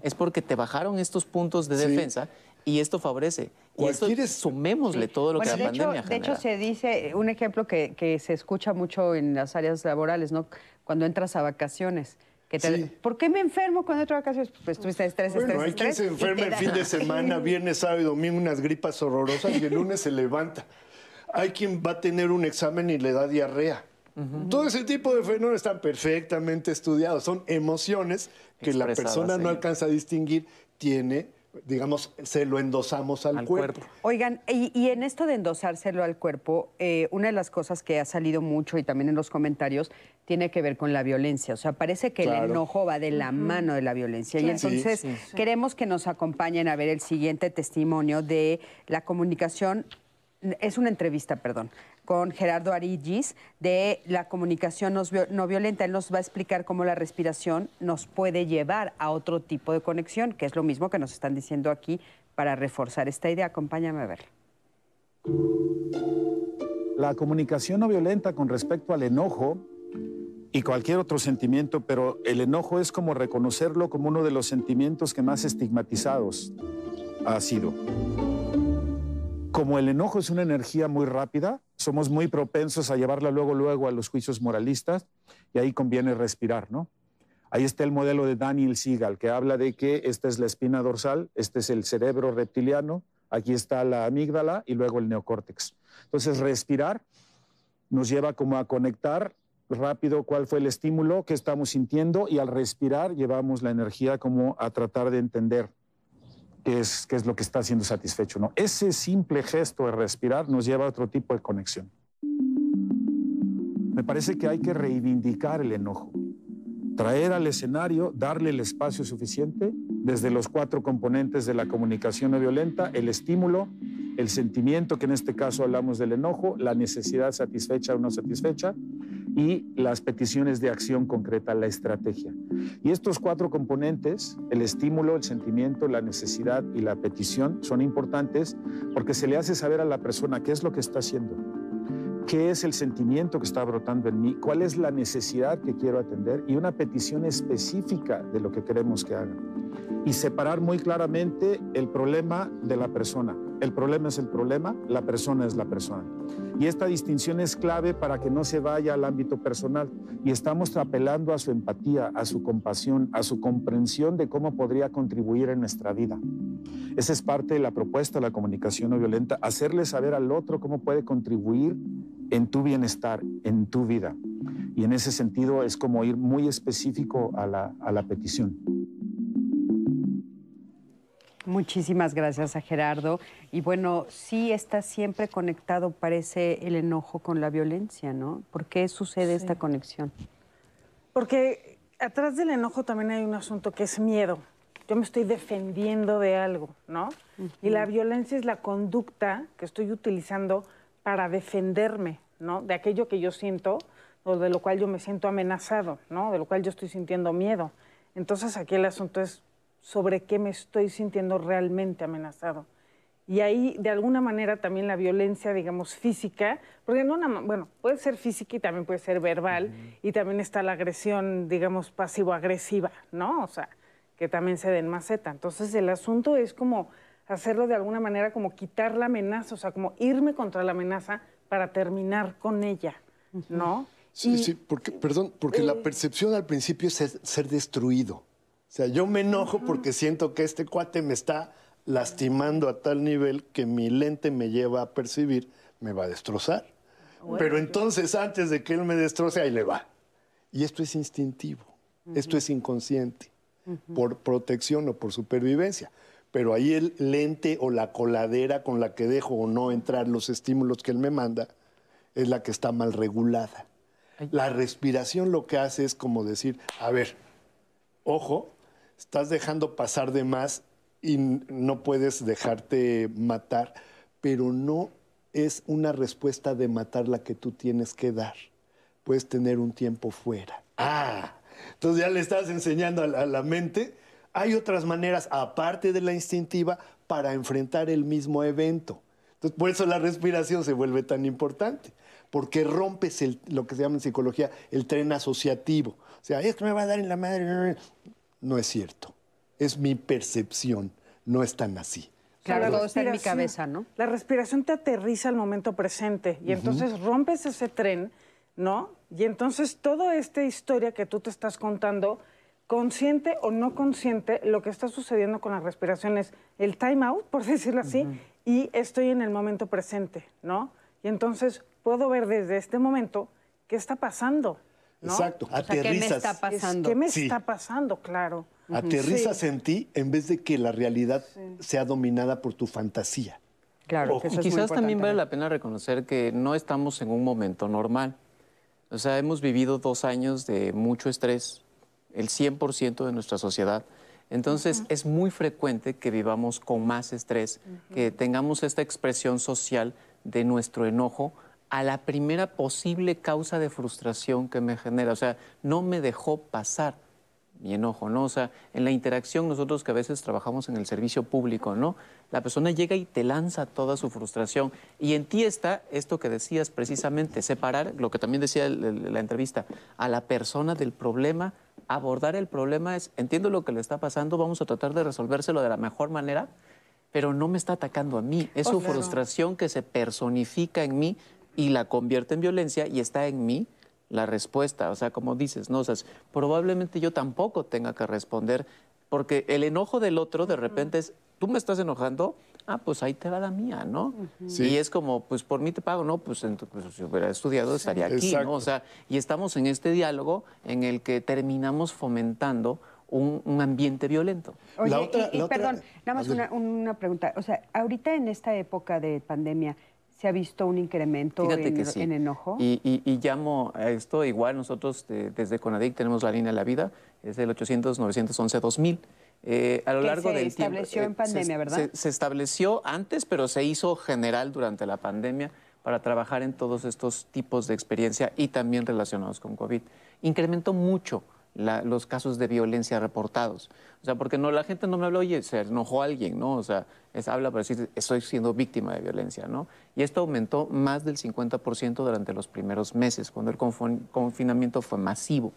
Es porque te bajaron estos puntos de defensa y esto favorece. Y esto sumémosle todo lo que la de pandemia hecho, De hecho, se dice, un ejemplo que, que se escucha mucho en las áreas laborales, ¿no? Cuando entras a vacaciones ¿Por qué me enfermo cuando entro a vacaciones? Pues tuviste estrés, bueno, estrés, hay quien se enferma el fin de semana, viernes, sábado y domingo, unas gripas horrorosas y el lunes se levanta. Hay quien va a tener un examen y le da diarrea. Todo ese tipo de fenómenos están perfectamente estudiados. Son emociones que la persona no alcanza a distinguir, tiene digamos, se lo endosamos al, cuerpo. Oigan, y, en esto de endosárselo al cuerpo, eh, una de las cosas que ha salido mucho y también en los comentarios tiene que ver con la violencia. O sea, parece que el enojo va de la mano de la violencia. Y entonces queremos que nos acompañen a ver el siguiente testimonio de la comunicación. Es una entrevista, perdón, con Gerardo Arigis de la comunicación no violenta. Él nos va a explicar cómo la respiración nos puede llevar a otro tipo de conexión, que es lo mismo que nos están diciendo aquí para reforzar esta idea. Acompáñame a verlo. La comunicación no violenta con respecto al enojo y cualquier otro sentimiento, pero el enojo es como reconocerlo como uno de los sentimientos que más estigmatizados ha sido. Como el enojo es una energía muy rápida, somos muy propensos a llevarla luego, luego a los juicios moralistas y ahí conviene respirar, ¿no? Ahí está el modelo de Daniel Siegel, que habla de que esta es la espina dorsal, este es el cerebro reptiliano, aquí está la amígdala y luego el neocórtex. Entonces, respirar nos lleva como a conectar rápido cuál fue el estímulo que estamos sintiendo y al respirar llevamos la energía como a tratar de entender qué es, qué es lo que está siendo satisfecho. ¿no? Ese simple gesto de respirar nos lleva a otro tipo de conexión. Me parece que hay que reivindicar el enojo, traer al escenario, darle el espacio suficiente desde los cuatro componentes de la comunicación no violenta, el estímulo, el sentimiento, que en este caso hablamos del enojo, la necesidad satisfecha o no satisfecha, y las peticiones de acción concreta, la estrategia. Y estos cuatro componentes, el estímulo, el sentimiento, la necesidad y la petición, son importantes porque se le hace saber a la persona qué es lo que está haciendo, qué es el sentimiento que está brotando en mí, cuál es la necesidad que quiero atender y una petición específica de lo que queremos que haga. Y separar muy claramente el problema de la persona. El problema es el problema, la persona es la persona. Y esta distinción es clave para que no se vaya al ámbito personal. Y estamos apelando a su empatía, a su compasión, a su comprensión de cómo podría contribuir en nuestra vida. Esa es parte de la propuesta de la comunicación no violenta, hacerle saber al otro cómo puede contribuir en tu bienestar, en tu vida. Y en ese sentido es como ir muy específico a la, a la petición. Muchísimas gracias a Gerardo. Y bueno, sí está siempre conectado, parece, el enojo con la violencia, ¿no? ¿Por qué sucede esta conexión? Porque atrás del enojo también hay un asunto que es miedo. Yo me estoy defendiendo de algo, ¿no? Y la violencia es la conducta que estoy utilizando para defenderme, ¿no? De aquello que yo siento o de lo cual yo me siento amenazado, ¿no? De lo cual yo estoy sintiendo miedo. Entonces aquí el asunto es sobre qué me estoy sintiendo realmente amenazado. Y ahí, de alguna manera, también la violencia, digamos, física, porque no, bueno, puede ser física y también puede ser verbal, y también está la agresión, digamos, pasivo-agresiva, ¿no? O sea, que también se den maceta. Entonces, el asunto es como hacerlo de alguna manera como quitar la amenaza, o sea, como irme contra la amenaza para terminar con ella, ¿no? Sí, Y, sí, porque, perdón, porque la eh, percepción al principio es ser, ser destruido. O sea, yo me enojo porque siento que este cuate me está lastimando a tal nivel que mi lente me lleva a percibir, me va a destrozar. Pero entonces, antes de que él me destroce, ahí le va. Y esto es instintivo, esto es inconsciente, por protección o por supervivencia. Pero ahí el lente o la coladera con la que dejo o no entrar los estímulos que él me manda es la que está mal regulada. La respiración lo que hace es como decir, a ver, ojo, estás dejando pasar de más y no puedes dejarte matar, pero no es una respuesta de matar la que tú tienes que dar. Puedes tener un tiempo fuera. Ah, entonces ya le estás enseñando a la, mente, hay otras maneras aparte de la instintiva para enfrentar el mismo evento. Entonces, por eso la respiración se vuelve tan importante, porque rompes lo que se llama en psicología el tren asociativo. O sea, esto me va a dar en la madre. No es cierto. Es mi percepción. No es tan así. Claro, la todo está en mi cabeza, ¿no? La respiración te aterriza al momento presente y entonces rompes ese tren, ¿no? Y entonces toda esta historia que tú te estás contando, consciente o no consciente, lo que está sucediendo con la respiración es el time out, por decirlo así, y estoy en el momento presente, ¿no? Y entonces puedo ver desde este momento qué está pasando, ¿no? Exacto. O sea, ¿qué me Aterrizas. está Es- pasando? ¿Qué me Sí. está pasando? Claro. Aterrizas Sí. en ti en vez de que la realidad sea dominada por tu fantasía. Claro, Ojo. que Y eso es muy quizás también vale la pena reconocer que no estamos en un momento normal. O sea, hemos vivido dos años de mucho estrés, el 100% de nuestra sociedad. Entonces, es muy frecuente que vivamos con más estrés, que tengamos esta expresión social de nuestro enojo a la primera posible causa de frustración que me genera. O sea, no me dejó pasar mi enojo, ¿no? O sea, en la interacción nosotros que a veces trabajamos en el servicio público, ¿no? La persona llega y te lanza toda su frustración y en ti está esto que decías precisamente, separar, lo que también decía el- el- la entrevista, a la persona del problema, abordar el problema es, entiendo lo que le está pasando, vamos a tratar de resolvérselo de la mejor manera, pero no me está atacando a mí, es su Claro. frustración que se personifica en mí y la convierte en violencia y está en mí la respuesta. O sea, como dices, ¿no? O sea, probablemente yo tampoco tenga que responder, porque el enojo del otro de repente es, tú me estás enojando, ah, pues ahí te va la mía, ¿no? Sí. Y es como, pues por mí te pago, ¿no? Pues, ent- pues, si hubiera estudiado estaría aquí, Exacto. ¿no? O sea, y estamos en este diálogo en el que terminamos fomentando un, un ambiente violento. Oye, La otra- y, y la otra- perdón, nada más una, una pregunta. O sea, ahorita en esta época de pandemia, ¿se ha visto un incremento en, que sí. en enojo? Y, y- y llamo a esto, igual nosotros de- desde CONADIC tenemos la línea de la vida, es el 800-911-2000. Eh, a lo Que largo se del tiempo, estableció en se- pandemia, ¿verdad? Se, se estableció antes, pero se hizo general durante la pandemia para trabajar en todos estos tipos de experiencia y también relacionados con COVID. Incrementó mucho la- los casos de violencia reportados. O sea, porque no, la gente no me habla, oye, se enojó alguien, ¿no? O sea, es, habla para decir, estoy siendo víctima de violencia, ¿no? Y esto aumentó más del 50% durante los primeros meses, cuando el confinamiento fue masivo.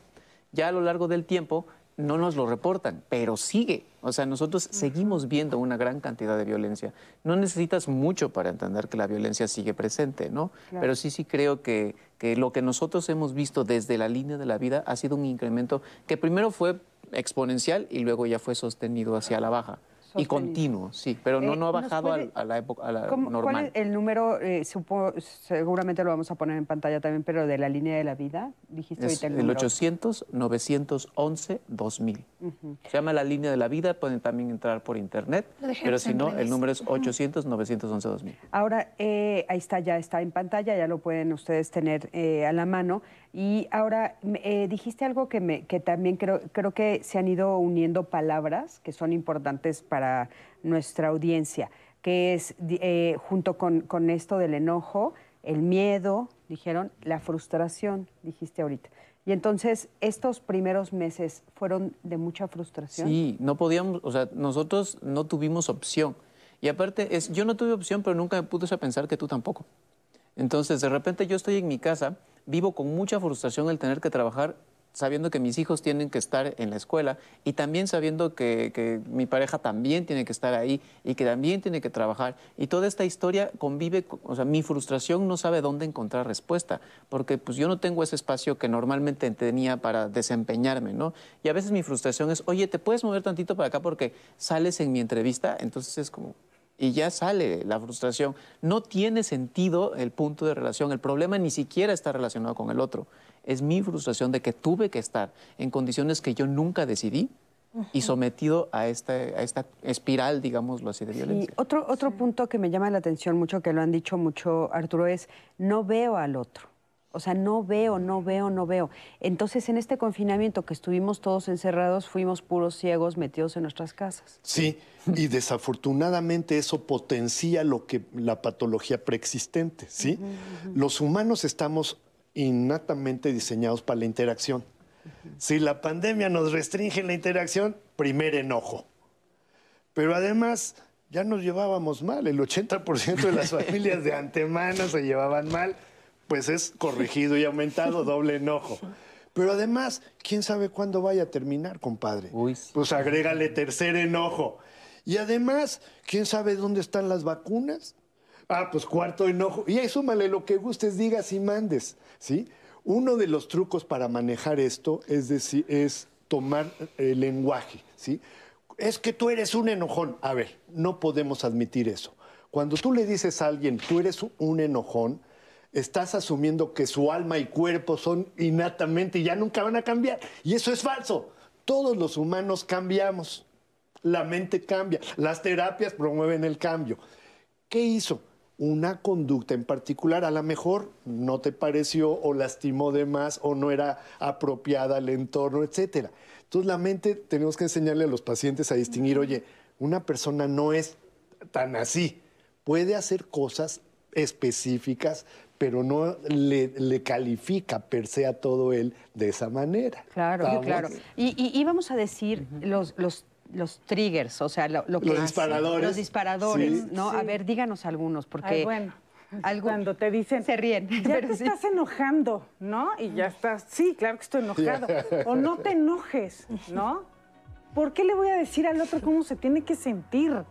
Ya a lo largo del tiempo no nos lo reportan, pero sigue. O sea, nosotros seguimos viendo una gran cantidad de violencia. No necesitas mucho para entender que la violencia sigue presente, ¿no? Pero sí, sí creo que, que lo que nosotros hemos visto desde la línea de la vida ha sido un incremento que primero fue exponencial y luego ya fue sostenido hacia la baja. Y Sostenido. continuo, sí, pero no, Eh, no ha ¿nos bajado puede- al- a la época a la ¿Cómo- normal. ¿Cuál es el número? eh, supo- seguramente lo vamos a poner en pantalla también, pero de la línea de la vida, dijiste Es ahorita el el número. 800-911-2000. Se llama la línea de la vida, pueden también entrar por internet, pero si no, el número es 800-911-2000. Ahora, eh, ahí está, ya está en pantalla, ya lo pueden ustedes tener eh, a la mano. Y ahora, eh, dijiste algo que, me, que también creo, creo que se han ido uniendo palabras que son importantes para nuestra audiencia, que es, eh, junto con, con esto del enojo, el miedo, dijeron, la frustración, dijiste ahorita. Y entonces, estos primeros meses fueron de mucha frustración. Sí, no podíamos, o sea, nosotros no tuvimos opción. Y aparte, es, yo no tuve opción, pero nunca me puse a pensar que tú tampoco. Entonces, de repente yo estoy en mi casa, vivo con mucha frustración el tener que trabajar sabiendo que mis hijos tienen que estar en la escuela y también sabiendo que, que, mi pareja también tiene que estar ahí y que también tiene que trabajar. Y toda esta historia convive, o sea, mi frustración no sabe dónde encontrar respuesta, porque pues yo no tengo ese espacio que normalmente tenía para desempeñarme, ¿no? Y a veces mi frustración es, oye, ¿te puedes mover tantito para acá porque sales en mi entrevista? Entonces es como, y ya sale la frustración. No tiene sentido el punto de relación. El problema ni siquiera está relacionado con el otro. Es mi frustración de que tuve que estar en condiciones que yo nunca decidí y sometido a esta, a esta espiral, digámoslo así, de violencia. Y otro, otro punto que me llama la atención mucho, que lo han dicho mucho, Arturo, es no veo al otro. O sea, no veo, no veo, no veo. Entonces, en este confinamiento que estuvimos todos encerrados, fuimos puros ciegos metidos en nuestras casas. Sí, y desafortunadamente eso potencia lo que la patología preexistente, ¿sí? Los humanos estamos innatamente diseñados para la interacción. Si la pandemia nos restringe la interacción, primer enojo. Pero además, ya nos llevábamos mal. El 80% de las familias de antemano se llevaban mal pues es corregido y aumentado, doble enojo. Pero además, ¿quién sabe cuándo vaya a terminar, compadre? Pues agrégale tercer enojo. Y además, ¿quién sabe dónde están las vacunas? Ah, pues cuarto enojo. Y ahí súmale lo que gustes, digas y mandes, ¿sí? Uno de los trucos para manejar esto es, decir, es tomar el lenguaje, ¿sí? Es que tú eres un enojón. A ver, no podemos admitir eso. Cuando tú le dices a alguien, tú eres un enojón, estás asumiendo que su alma y cuerpo son innatamente y ya nunca van a cambiar. Y eso es falso. Todos los humanos cambiamos. La mente cambia. Las terapias promueven el cambio. ¿Qué hizo? Una conducta en particular, a lo mejor no te pareció o lastimó de más o no era apropiada al entorno, etcétera. Entonces la mente tenemos que enseñarle a los pacientes a distinguir, oye, una persona no es tan así, puede hacer cosas específicas pero no le, califica per se a todo él de esa manera. Claro, claro. Y, y, vamos a decir los, los, los triggers, o sea, lo, que los disparadores. Los disparadores, ¿no? A ver, díganos algunos, porque... bueno. Cuando te dicen, se ríen. Ya te estás enojando, ¿no? Y ya estás, sí, claro que estoy enojado. O no te enojes, ¿no? ¿Por qué le voy a decir al otro cómo se tiene que sentir?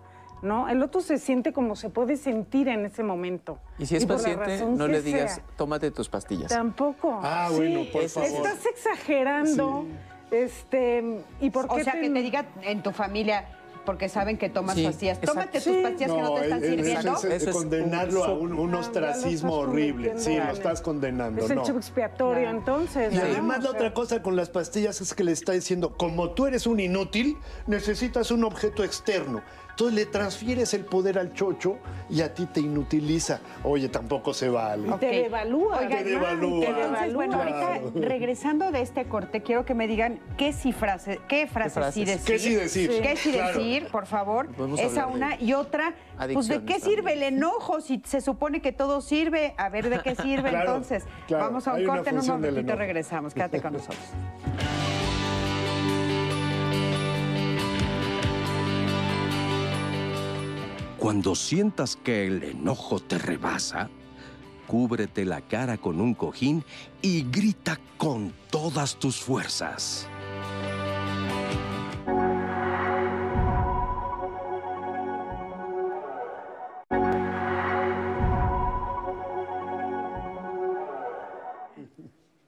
¿No? El otro se siente como se puede sentir en ese momento. Y si es paciente, no le digas, tómate tus pastillas. Tampoco. Ah, bueno, por favor. Estás exagerando. Este, ¿y por qué o sea, que te diga en tu familia, porque saben que tomas pastillas. Tómate tus pastillas que no te están sirviendo. Eso es, condenarlo a un, ostracismo horrible. Sí, lo estás condenando. Es el chivo expiatorio, entonces. Y además la otra cosa con las pastillas es que le está diciendo, como tú eres un inútil, necesitas un objeto externo. Entonces le transfieres el poder al chocho y a ti te inutiliza. Oye, tampoco se vale. Te devalúa. te devalúa. Entonces, bueno, ahorita regresando de este corte, quiero que me digan qué sí frase, qué frases, sí decir. ¿Qué sí decir? ¿Qué sí decir, por favor? Esa una. Y otra, pues ¿de qué sirve el enojo si se supone que todo sirve? A ver, ¿de qué sirve entonces? Vamos a un corte, en un momentito regresamos. Quédate con nosotros. Cuando sientas que el enojo te rebasa, cúbrete la cara con un cojín y grita con todas tus fuerzas.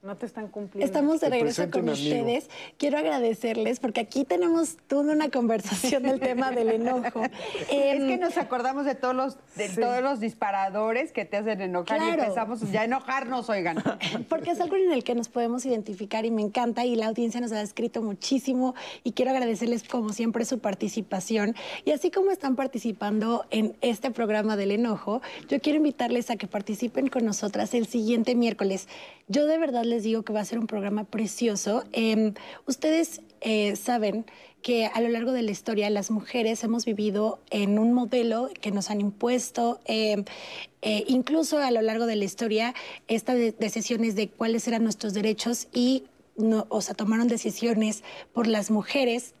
No te están cumpliendo. Estamos de regreso con ustedes. Quiero agradecerles porque aquí tenemos toda una conversación del tema del enojo. es que em, nos acordamos de todos los de todos los disparadores que te hacen enojar y empezamos ya a enojarnos, oigan. Porque es algo en el que nos podemos identificar y me encanta y la audiencia nos ha escrito muchísimo y quiero agradecerles como siempre su participación y así como están participando en este programa del enojo, yo quiero invitarles a que participen con nosotras el siguiente miércoles. Yo de verdad les digo que va a ser un programa precioso. Em, ustedes eh, saben que a lo largo de la historia las mujeres hemos vivido en un modelo que nos han impuesto, em, eh, incluso a lo largo de la historia, estas decisiones de cuáles eran nuestros derechos y, o sea, tomaron decisiones por las mujeres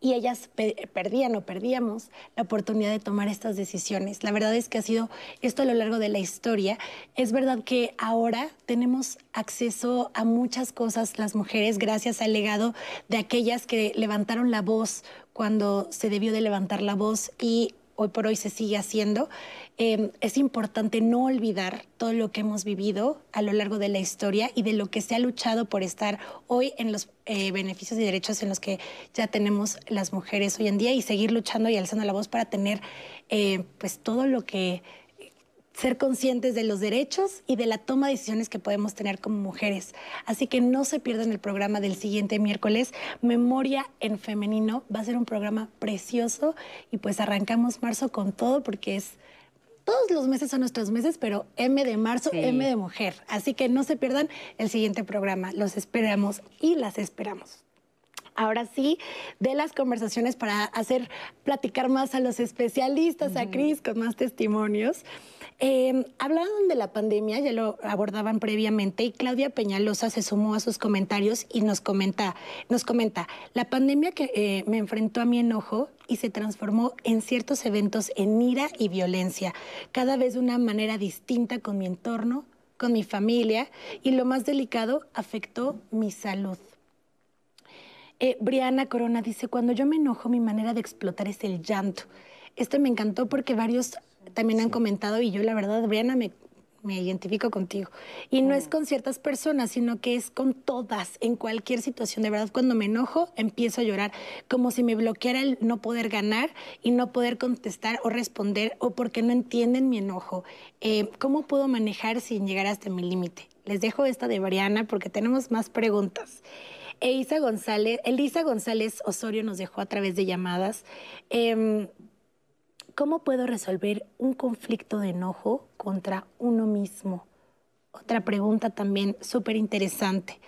y ellas perdían o perdíamos la oportunidad de tomar estas decisiones. La verdad es que ha sido esto a lo largo de la historia. Es verdad que ahora tenemos acceso a muchas cosas las mujeres gracias al legado de aquellas que levantaron la voz cuando se debió de levantar la voz y hoy por hoy se sigue haciendo. Em, es importante no olvidar todo lo que hemos vivido a lo largo de la historia y de lo que se ha luchado por estar hoy en los eh, beneficios y derechos en los que ya tenemos las mujeres hoy en día y seguir luchando y alzando la voz para tener eh, pues todo lo que ser conscientes de los derechos y de la toma de decisiones que podemos tener como mujeres. Así que no se pierdan el programa del siguiente miércoles, Memoria en Femenino. Va a ser un programa precioso y pues arrancamos marzo con todo porque es todos los meses son nuestros meses, pero M de marzo, M de mujer. Así que no se pierdan el siguiente programa. Los esperamos y las esperamos. Ahora sí, de las conversaciones para hacer platicar más a los especialistas, a Cris, con más testimonios. Eh, hablaban de la pandemia, ya lo abordaban previamente, y Claudia Peñalosa se sumó a sus comentarios y nos comenta, nos comenta, la pandemia que eh, me enfrentó a mi enojo y se transformó en ciertos eventos en ira y violencia, cada vez de una manera distinta con mi entorno, con mi familia, y lo más delicado, afectó mi salud. Eh, Briana Corona dice, cuando yo me enojo, mi manera de explotar es el llanto. Este me encantó porque varios también han comentado y yo la verdad, Briana, me, me identifico contigo. Y no es con ciertas personas, sino que es con todas, en cualquier situación. De verdad, cuando me enojo, empiezo a llorar, como si me bloqueara el no poder ganar y no poder contestar o responder, o porque no entienden mi enojo. Eh, ¿Cómo puedo manejar sin llegar hasta mi límite? Les dejo esta de Briana porque tenemos más preguntas. Elisa González, Elisa González Osorio nos dejó a través de llamadas. Em, ¿Cómo puedo resolver un conflicto de enojo contra uno mismo? Otra pregunta también súper interesante.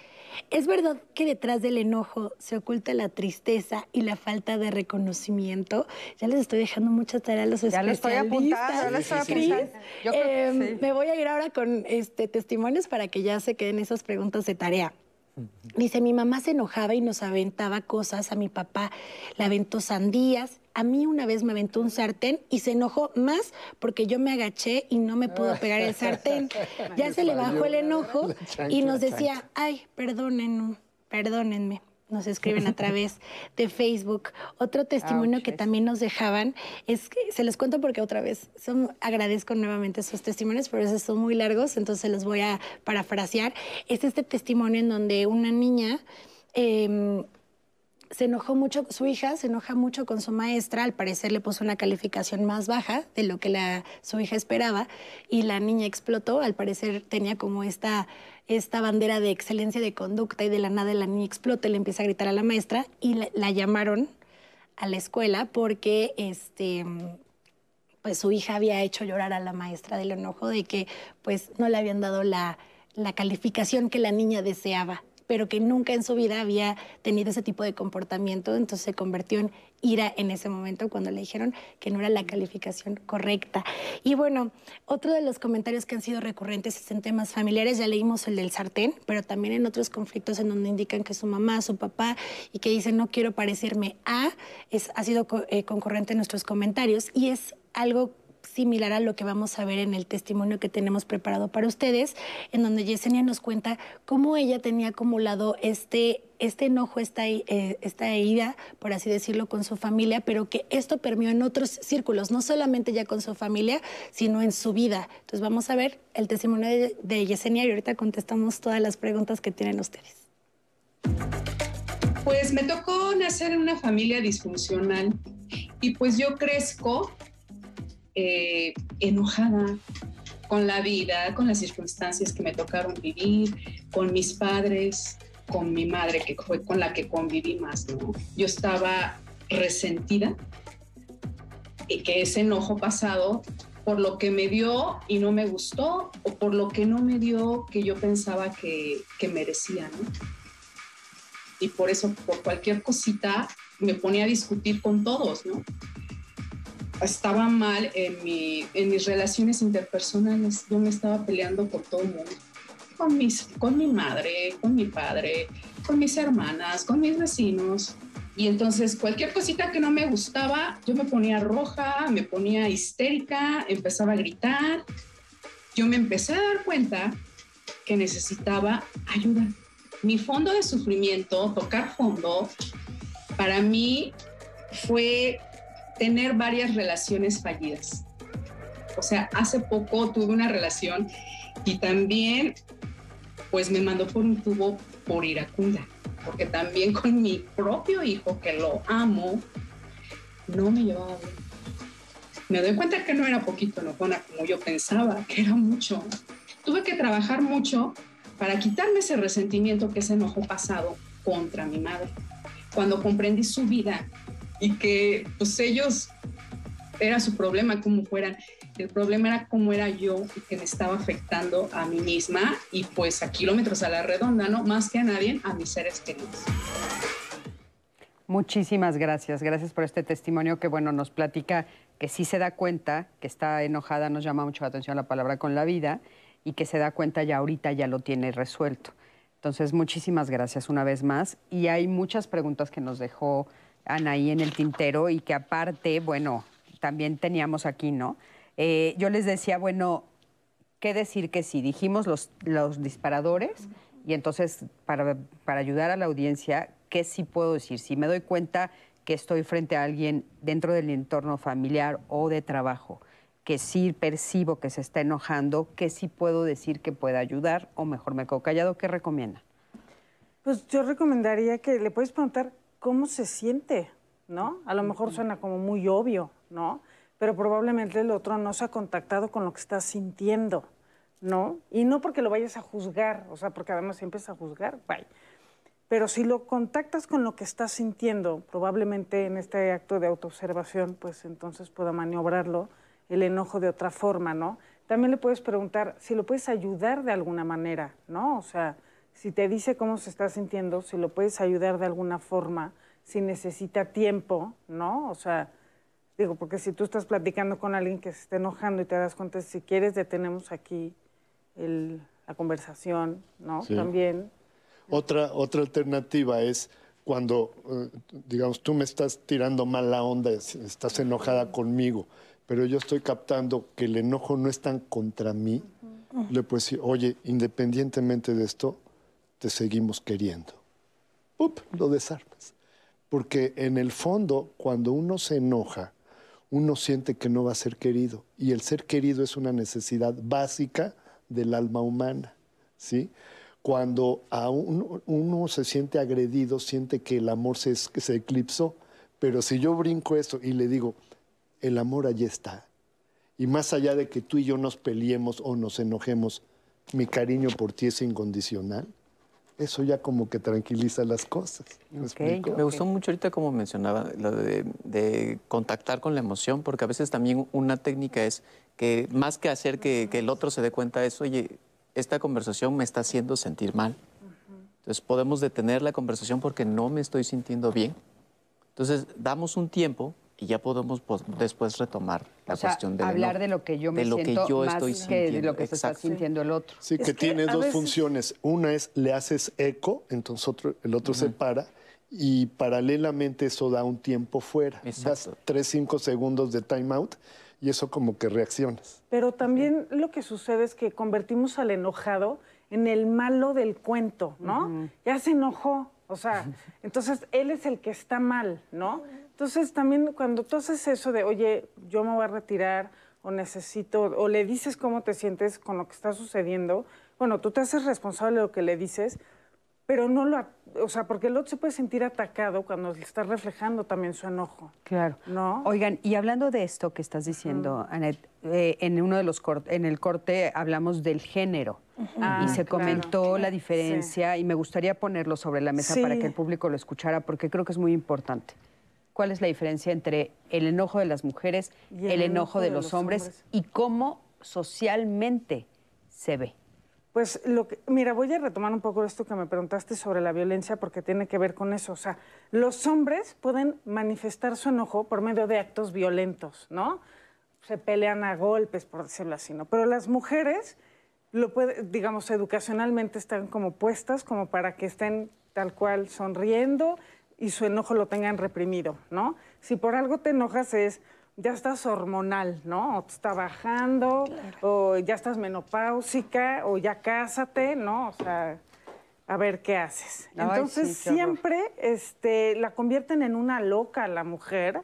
¿Es verdad que detrás del enojo se oculta la tristeza y la falta de reconocimiento? Ya les estoy dejando mucha tarea a los ya especialistas. Ya estoy apuntando, ya les estoy apuntando. Em, me voy a ir ahora con este, testimonios para que ya se queden esas preguntas de tarea. Dice, mi mamá se enojaba y nos aventaba cosas, a mi papá le aventó sandías, a mí una vez me aventó un sartén y se enojó más porque yo me agaché y no me pudo pegar el sartén. Ya se le bajó el enojo y nos decía, ay, perdonen, perdónenme nos escriben a través de Facebook. Otro testimonio que también nos dejaban es que se los cuento porque otra vez son, agradezco nuevamente esos testimonios, pero esos son muy largos, entonces los voy a parafrasear. Es este testimonio en donde una niña em, se enojó mucho, su hija se enoja mucho con su maestra, al parecer le puso una calificación más baja de lo que la, su hija esperaba y la niña explotó, al parecer tenía como esta, esta bandera de excelencia de conducta y de la nada la niña explota y le empieza a gritar a la maestra y la, llamaron a la escuela porque este pues su hija había hecho llorar a la maestra del enojo de que pues no le habían dado la, la calificación que la niña deseaba pero que nunca en su vida había tenido ese tipo de comportamiento, entonces se convirtió en ira en ese momento cuando le dijeron que no era la calificación correcta. Y bueno, otro de los comentarios que han sido recurrentes es en temas familiares, ya leímos el del sartén, pero también en otros conflictos en donde indican que su mamá, su papá, y que dicen no quiero parecerme a, es, ha sido eh, concurrente en nuestros comentarios. Y es algo similar a lo que vamos a ver en el testimonio que tenemos preparado para ustedes, en donde Yesenia nos cuenta cómo ella tenía acumulado este, este enojo, esta, eh, esta por así decirlo, con su familia, pero que esto permeó en otros círculos, no solamente ya con su familia, sino en su vida. Entonces vamos a ver el testimonio de, de Yesenia y ahorita contestamos todas las preguntas que tienen ustedes. Pues me tocó nacer en una familia disfuncional y pues yo crezco eh, enojada con la vida, con las circunstancias que me tocaron vivir, con mis padres, con mi madre, que fue con la que conviví más. Yo estaba resentida y que ese enojo pasado por lo que me dio y no me gustó o por lo que no me dio que yo pensaba que, que merecía, ¿no? Y por eso, por cualquier cosita, me ponía a discutir con todos, ¿no? Estaba mal en, mi, en mis relaciones interpersonales. Yo me estaba peleando por todo el mundo. Con, mis, con mi madre, con mi padre, con mis hermanas, con mis vecinos. Y entonces cualquier cosita que no me gustaba, yo me ponía roja, me ponía histérica, empezaba a gritar. Yo me empecé a dar cuenta que necesitaba ayuda. Mi fondo de sufrimiento, tocar fondo, para mí fue tener varias relaciones fallidas. O sea, hace poco tuve una relación y también pues me mandó por un tubo por iracunda, porque también con mi propio hijo, que lo amo, no me llevaba bien. Me doy cuenta que no era poquito enojona como yo pensaba, que era mucho. Tuve que trabajar mucho para quitarme ese resentimiento, que ese enojo pasado contra mi madre. Cuando comprendí su vida y que pues ellos era su problema como fueran, el problema era cómo era yo y que me estaba afectando a mí misma y pues a kilómetros a la redonda, ¿no? Más que a nadie, a mis seres queridos. Muchísimas gracias. Gracias por este testimonio que, bueno, nos platica que sí se da cuenta, que está enojada, nos llama mucho la atención la palabra con la vida y que se da cuenta ya ahorita ya lo tiene resuelto. Entonces, muchísimas gracias una vez más. Y hay muchas preguntas que nos dejó Anaí en el tintero y que aparte, bueno, también teníamos aquí, ¿no? Eh, yo les decía, bueno, ¿qué decir que sí? Dijimos los, los disparadores y entonces para, para ayudar a la audiencia, ¿qué sí puedo decir? Si me doy cuenta que estoy frente a alguien dentro del entorno familiar o de trabajo, que sí percibo que se está enojando, ¿qué sí puedo decir que pueda ayudar o mejor me quedo callado? ¿Qué recomienda? Pues yo recomendaría que le puedes preguntar cómo se siente, ¿no? A lo mejor suena como muy obvio, ¿no? Pero probablemente el otro no se ha contactado con lo que está sintiendo, ¿no? Y no porque lo vayas a juzgar, o sea, porque además siempre es a juzgar, bye. Pero si lo contactas con lo que estás sintiendo, probablemente en este acto de autoobservación, pues entonces pueda maniobrarlo el enojo de otra forma, ¿no? También le puedes preguntar si lo puedes ayudar de alguna manera, ¿no? O sea, si te dice cómo se está sintiendo, si lo puedes ayudar de alguna forma, si necesita tiempo, ¿no? O sea, digo, porque si tú estás platicando con alguien que se está enojando y te das cuenta, si quieres detenemos aquí el, la conversación, ¿no? Sí. También. Otra, otra alternativa es cuando, eh, digamos, tú me estás tirando mala onda, es- estás enojada conmigo, pero yo estoy captando que el enojo no es tan contra mí, le puedes decir, oye, independientemente de esto, te seguimos queriendo. ¡Up! Lo desarmas. Porque en el fondo, cuando uno se enoja, uno siente que no va a ser querido. Y el ser querido es una necesidad básica del alma humana. ¿sí? Cuando a uno, se siente agredido, siente que el amor se, se eclipsó. Pero si yo brinco eso y le digo, el amor allí está. Y más allá de que tú y yo nos peleemos o nos enojemos, mi cariño por ti es incondicional. Eso ya como que tranquiliza las cosas. ¿Me gustó mucho ahorita como mencionaba lo de, de contactar con la emoción, porque a veces también una técnica es que más que hacer que, que el otro se dé cuenta es, oye, esta conversación me está haciendo sentir mal. Entonces podemos detener la conversación porque no me estoy sintiendo bien. Entonces damos un tiempo y ya podemos pues, después retomar la o sea, cuestión del hablar de lo que yo me de lo que yo más estoy que de sintiendo. lo que se está sintiendo el otro. Sí, que, Es que tiene a dos veces- funciones. Una es le haces eco, entonces otro, el otro se para y paralelamente eso da un tiempo fuera. Das Exacto. tres, cinco segundos de time out y eso como que reaccionas. Pero también lo que sucede es que convertimos al enojado en el malo del cuento, ¿no? Ya se enojó, o sea, entonces él es el que está mal, ¿no? Entonces también cuando tú haces eso de, oye, yo me voy a retirar o necesito, o le dices cómo te sientes con lo que está sucediendo, bueno, tú te haces responsable de lo que le dices, pero no lo, o sea, porque el otro se puede sentir atacado cuando le está reflejando también su enojo. Claro. ¿No? Oigan, y hablando de esto que estás diciendo, Anet, eh, en uno de los en el corte hablamos del género Ah, y se claro. comentó la diferencia y me gustaría ponerlo sobre la mesa para que el público lo escuchara porque creo que es muy importante. ¿Cuál es la diferencia entre el enojo de las mujeres, Y el, enojo de, los, hombres, hombres. y cómo socialmente se ve? Pues lo que, mira, voy a retomar un poco esto que me preguntaste sobre la violencia porque tiene que ver con eso. O sea, los hombres pueden manifestar su enojo por medio de actos violentos, ¿no? Se pelean a golpes, por decirlo así, ¿no? Pero las mujeres, lo puede, digamos, educacionalmente están como puestas como para que estén tal cual sonriendo y su enojo lo tengan reprimido, ¿no? Si por algo te enojas es, ya estás hormonal, ¿no? O te está bajando, o ya estás menopáusica, o ya cásate, ¿no? O sea, a ver qué haces. Ay, Entonces sí, siempre este, la convierten en una loca la mujer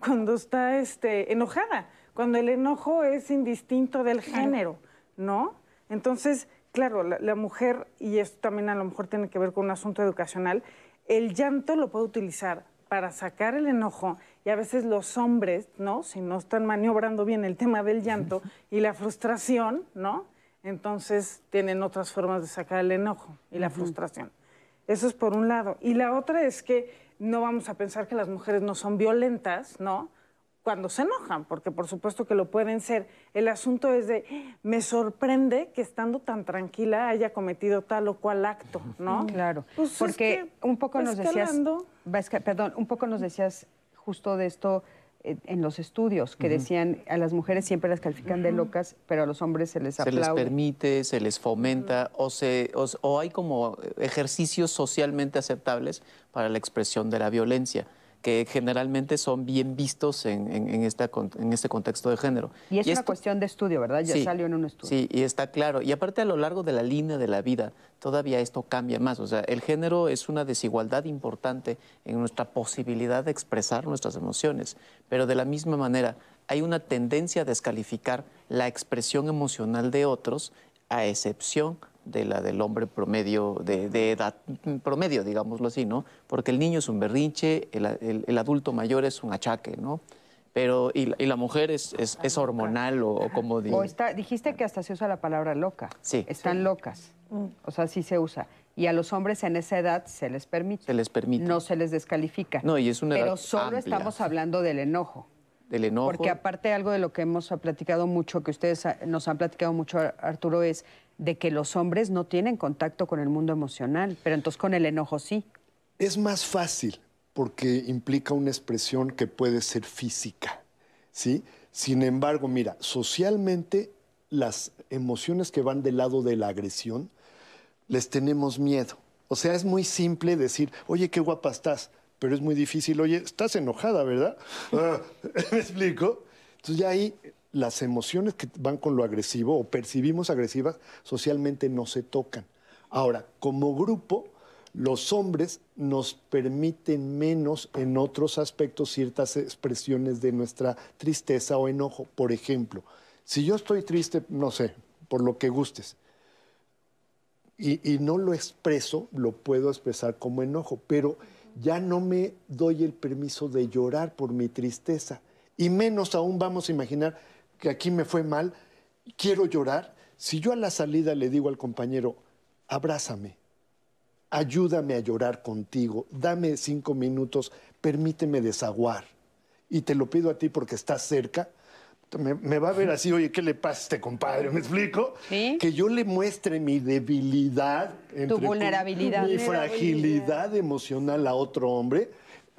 cuando está este, enojada, cuando el enojo es indistinto del género, ¿no? Entonces, claro, la, la mujer, y esto también a lo mejor tiene que ver con un asunto educacional, el llanto lo puede utilizar para sacar el enojo y a veces los hombres, ¿no? Si no están maniobrando bien el tema del llanto y la frustración, ¿no? Entonces tienen otras formas de sacar el enojo y la frustración. Eso es por un lado. Y la otra es que no vamos a pensar que las mujeres no son violentas, ¿no? Cuando se enojan, porque por supuesto que lo pueden ser. El asunto es de, me sorprende que estando tan tranquila haya cometido tal o cual acto, ¿no? Claro, Pues es porque que un poco nos decías, escalando- perdón, un poco nos decías justo de esto eh, en los estudios, que decían a las mujeres siempre las califican de locas, pero a los hombres se les se les aplaude. permite, se les fomenta o, se, o, o hay como ejercicios socialmente aceptables para la expresión de la violencia que generalmente son bien vistos en, en- en esta con- en este contexto de género. y es una esto- cuestión de estudio, ¿verdad? Ya Sí, salió en un estudio. Sí, y está claro. Y aparte a lo largo de la línea de la vida, todavía esto cambia más. O sea, el género es una desigualdad importante en nuestra posibilidad de expresar nuestras emociones. Pero de la misma manera, hay una tendencia a descalificar la expresión emocional de otros, a excepción de la del hombre promedio, de, de edad mm, promedio, digámoslo así, ¿no? Porque el niño es un berrinche, el, el- el adulto mayor es un achaque, ¿no? Pero, y, la- y la mujer es, es, es hormonal o, o como digo. O está, dijiste que hasta se usa la palabra loca. Sí. Están locas. O sea, sí se usa. Y a los hombres en esa edad se les permite. Se les permite. No se les descalifica. No, y es una Pero edad solo amplia. estamos hablando del enojo. del enojo. Porque aparte algo de lo que hemos platicado mucho, que ustedes nos han platicado mucho, Ar- Arturo, es de que los hombres no tienen contacto con el mundo emocional, pero entonces con el enojo sí. Es más fácil porque implica una expresión que puede ser física, ¿sí? Sin embargo, mira, socialmente las emociones que van del lado de la agresión les tenemos miedo. O sea, es muy simple decir, oye, qué guapa estás, pero es muy difícil, oye, estás enojada, ¿verdad? ¿Me explico? Entonces ya ahí las emociones que van con lo agresivo o percibimos agresivas socialmente no se tocan. Ahora, como grupo, los hombres nos permiten menos en otros aspectos ciertas expresiones de nuestra tristeza o enojo. Por ejemplo, si yo estoy triste, no sé, por lo que gustes, y, no lo expreso, lo puedo expresar como enojo, pero ya no me doy el permiso de llorar por mi tristeza. Y menos aún vamos a imaginar que aquí me fue mal, quiero llorar. Si yo a la salida le digo al compañero, abrázame, ayúdame a llorar contigo, dame cinco minutos, permíteme desaguar. Y te lo pido a ti porque estás cerca. Me, me va a ver así, oye, ¿qué le pasa a este compadre? ¿Me explico? Sí. Que yo le muestre mi debilidad, com- vulnerabilidad. mi fragilidad emocional a otro hombre.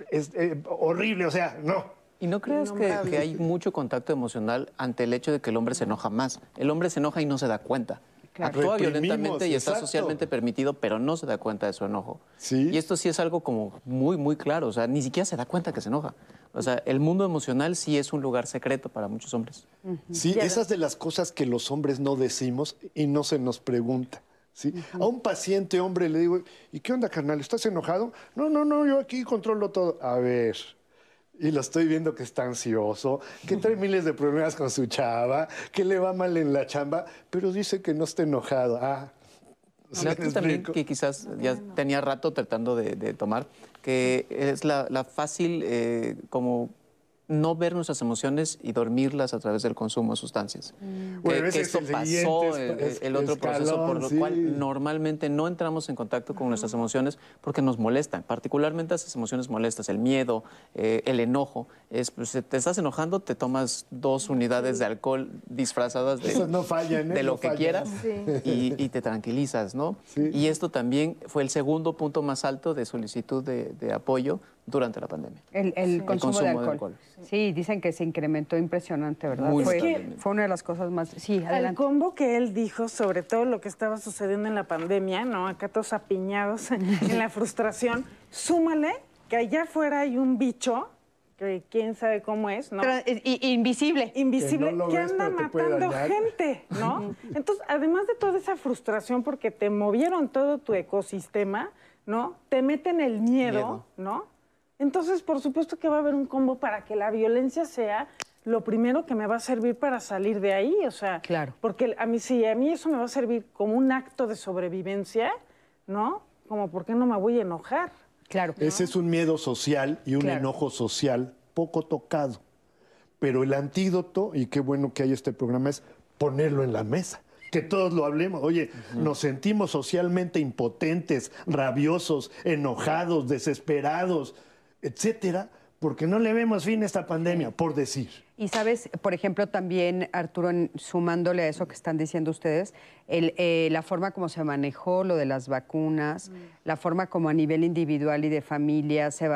Es eh, horrible, o sea, no. ¿Y no crees que, que hay mucho contacto emocional ante el hecho de que el hombre se enoja más? El hombre se enoja y no se da cuenta. Claro. Actúa Reprimimos, violentamente y está socialmente permitido, pero no se da cuenta de su enojo. Sí. Y esto sí es algo como muy, muy claro. O sea, ni siquiera se da cuenta que se enoja. O sea, el mundo emocional sí es un lugar secreto para muchos hombres. Sí, esas de las cosas que los hombres no decimos y no se nos pregunta. ¿sí? A un paciente hombre le digo, ¿y qué onda, carnal? ¿Estás enojado? No, no, no, yo aquí controlo todo. A ver. Y lo estoy viendo que está ansioso, que trae miles de problemas con su chava, que le va mal en la chamba, pero dice que no está enojado. Ah, ¿sí otra también que quizás ya tenía rato tratando de, de tomar, que es la, la fácil eh, como no ver nuestras emociones y dormirlas a través del consumo de sustancias. Que- Bueno, que, esto el pasó, siguiente el, es- el otro proceso por lo sí. cual normalmente no entramos en contacto con nuestras emociones porque nos molestan, particularmente esas emociones molestas, el miedo, eh, el enojo. Es, pues, si te estás enojando, te tomas dos unidades de alcohol disfrazadas de, no fallan, ¿eh? de lo No que fallan. quieras y, y te tranquilizas, ¿no? Sí. Y esto también fue el segundo punto más alto de solicitud de, de apoyo durante la pandemia. El, el consumo, consumo de de alcohol. Sí, dicen que se incrementó impresionante, ¿verdad? Muy fue, una de las cosas más... Sí, adelante. combo que él dijo sobre todo lo que estaba sucediendo en la pandemia, ¿no? Acá todos apiñados en la frustración, súmale que allá afuera hay un bicho, que quién sabe cómo es, ¿no? Y- invisible. invisible Que no lo que ves, anda matando gente, ¿no? Entonces, además de toda esa frustración porque te movieron todo tu ecosistema, ¿no? Te meten el miedo, Miedo. ¿no? Entonces, por supuesto que va a haber un combo para que la violencia sea lo primero que me va a servir para salir de ahí, o sea, Claro. porque a mí sí, a mí eso me va a servir como un acto de sobrevivencia, ¿no? Como por qué no me voy a enojar. Claro. Ese es un miedo social y un Claro. enojo social poco tocado. Pero el antídoto, y qué bueno que hay este programa, es ponerlo en la mesa. Que todos lo hablemos. Oye, nos sentimos socialmente impotentes, rabiosos, enojados, desesperados, etcétera, porque no le vemos fin a esta pandemia, por decir. Y sabes, por ejemplo, también, Arturo, en- sumándole a eso que están diciendo ustedes, el, eh, la forma como se manejó lo de las vacunas, la forma como a nivel individual y de familia se,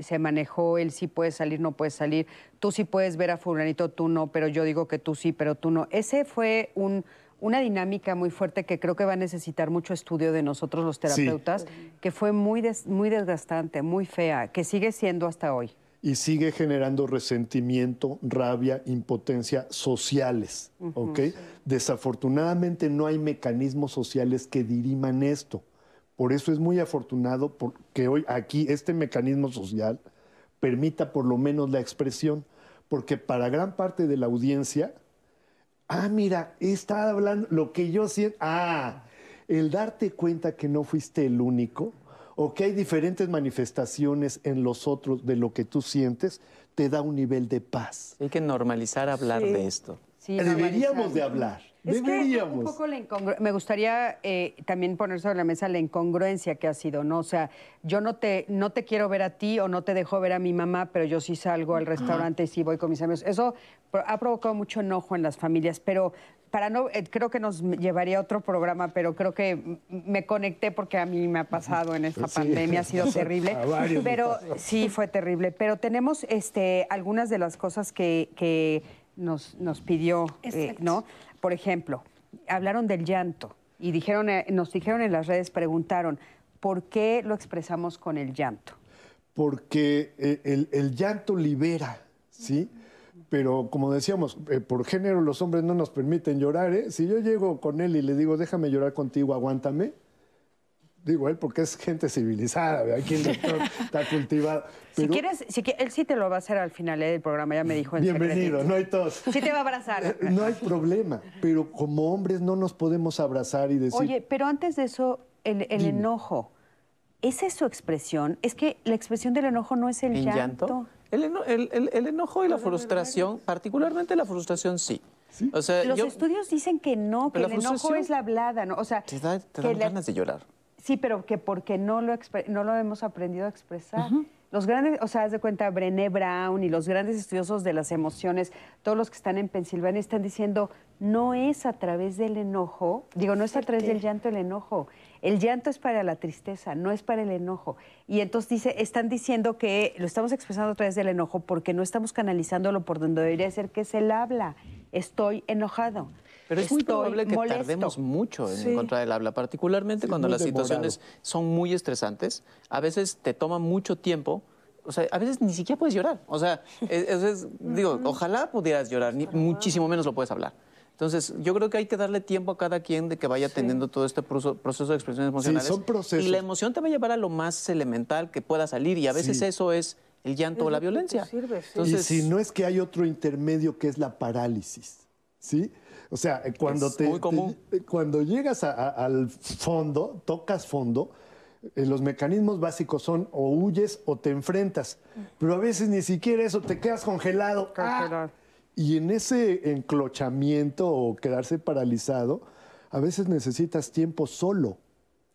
se manejó el sí puedes salir, no puedes salir, tú sí puedes ver a fulanito, tú no, pero yo digo que tú sí, pero tú no. Ese fue un, una dinámica muy fuerte que creo que va a necesitar mucho estudio de nosotros los terapeutas, que fue muy, des- muy desgastante, muy fea, que sigue siendo hasta hoy. y sigue generando resentimiento, rabia, impotencia sociales. ¿ok? Desafortunadamente no hay mecanismos sociales que diriman esto. Por eso es muy afortunado que hoy aquí este mecanismo social permita por lo menos la expresión, porque para gran parte de la audiencia, ah, mira, está hablando lo que yo siento, ah, el darte cuenta que no fuiste el único o que hay diferentes manifestaciones en los otros de lo que tú sientes, te da un nivel de paz. Hay que normalizar hablar Sí. de esto. Sí, Deberíamos de hablar. Es que un poco la incongru- me gustaría eh, también poner sobre la mesa la incongruencia que ha sido, ¿no? O sea, yo no te, no te quiero ver a ti o no te dejo ver a mi mamá, pero yo sí salgo al restaurante y sí voy con mis amigos. Eso ha provocado mucho enojo en las familias, pero para no, eh, creo que nos llevaría a otro programa, pero creo que me conecté porque a mí me ha pasado en esta Sí. pandemia, ha sido terrible. Pero sí, fue terrible. Pero tenemos este, algunas de las cosas que, que nos, nos pidió, eh, Exacto. ¿no? Por ejemplo, hablaron del llanto y dijeron, eh, nos dijeron en las redes, preguntaron, ¿por qué lo expresamos con el llanto? porque eh, el, llanto libera, ¿sí? Pero como decíamos, eh, por género los hombres no nos permiten llorar, ¿eh? Si yo llego con él y le digo, déjame llorar contigo, aguántame, digo él porque es gente civilizada, ¿verdad? aquí el doctor está cultivado. si quieres, si él sí te lo va a hacer al final eh, del programa, ya me dijo en bienvenido, secretito. no hay tos. Sí te va a abrazar. Eh, No hay problema, pero como hombres no nos podemos abrazar y decir, Oye, pero antes de eso, el, el enojo, ¿esa es su expresión? Es que la expresión del enojo no es el ¿En llanto. llanto? El, eno- el- el- el enojo y la frustración, particularmente la frustración, sí. O sea, Los yo- estudios dicen que no, que el enojo es la hablada, ¿no? O sea, te, da- te que dan la- ganas de llorar. Sí, pero que porque no lo, no lo hemos aprendido a expresar. Los grandes, o sea, haz de cuenta, Brené Brown y los grandes estudiosos de las emociones, todos los que están en Pensilvania están diciendo, no es a través del enojo, digo, no es a través del llanto el enojo. El llanto es para la tristeza, no es para el enojo. Y entonces dice, están diciendo que lo estamos expresando a través del enojo porque no estamos canalizándolo por donde debería ser, que es el habla. Estoy enojado. Pero es muy probable que molesto. tardemos mucho en Sí. encontrar el habla, particularmente Sí, cuando las situaciones son muy estresantes. A veces te toma mucho tiempo. O sea, a veces ni siquiera puedes llorar. O sea, es- es- digo, ojalá pudieras llorar, ni- muchísimo menos lo puedes hablar. Entonces, yo creo que hay que darle tiempo a cada quien de que vaya teniendo todo este proceso, de expresiones emocionales. son procesos. Y la emoción te va a llevar a lo más elemental que pueda salir. Y a veces Sí. eso es el llanto o la violencia. sirve, sí. Entonces, y si no es que hay otro intermedio que es la parálisis, ¿sí? O sea, eh, cuando Es te, muy común. te- cuando llegas a- a- al fondo, tocas fondo, eh, los mecanismos básicos son o huyes o te enfrentas, pero a veces ni siquiera eso, te quedas congelado. ¡Ah! Y en ese enclochamiento o quedarse paralizado, a veces necesitas tiempo solo.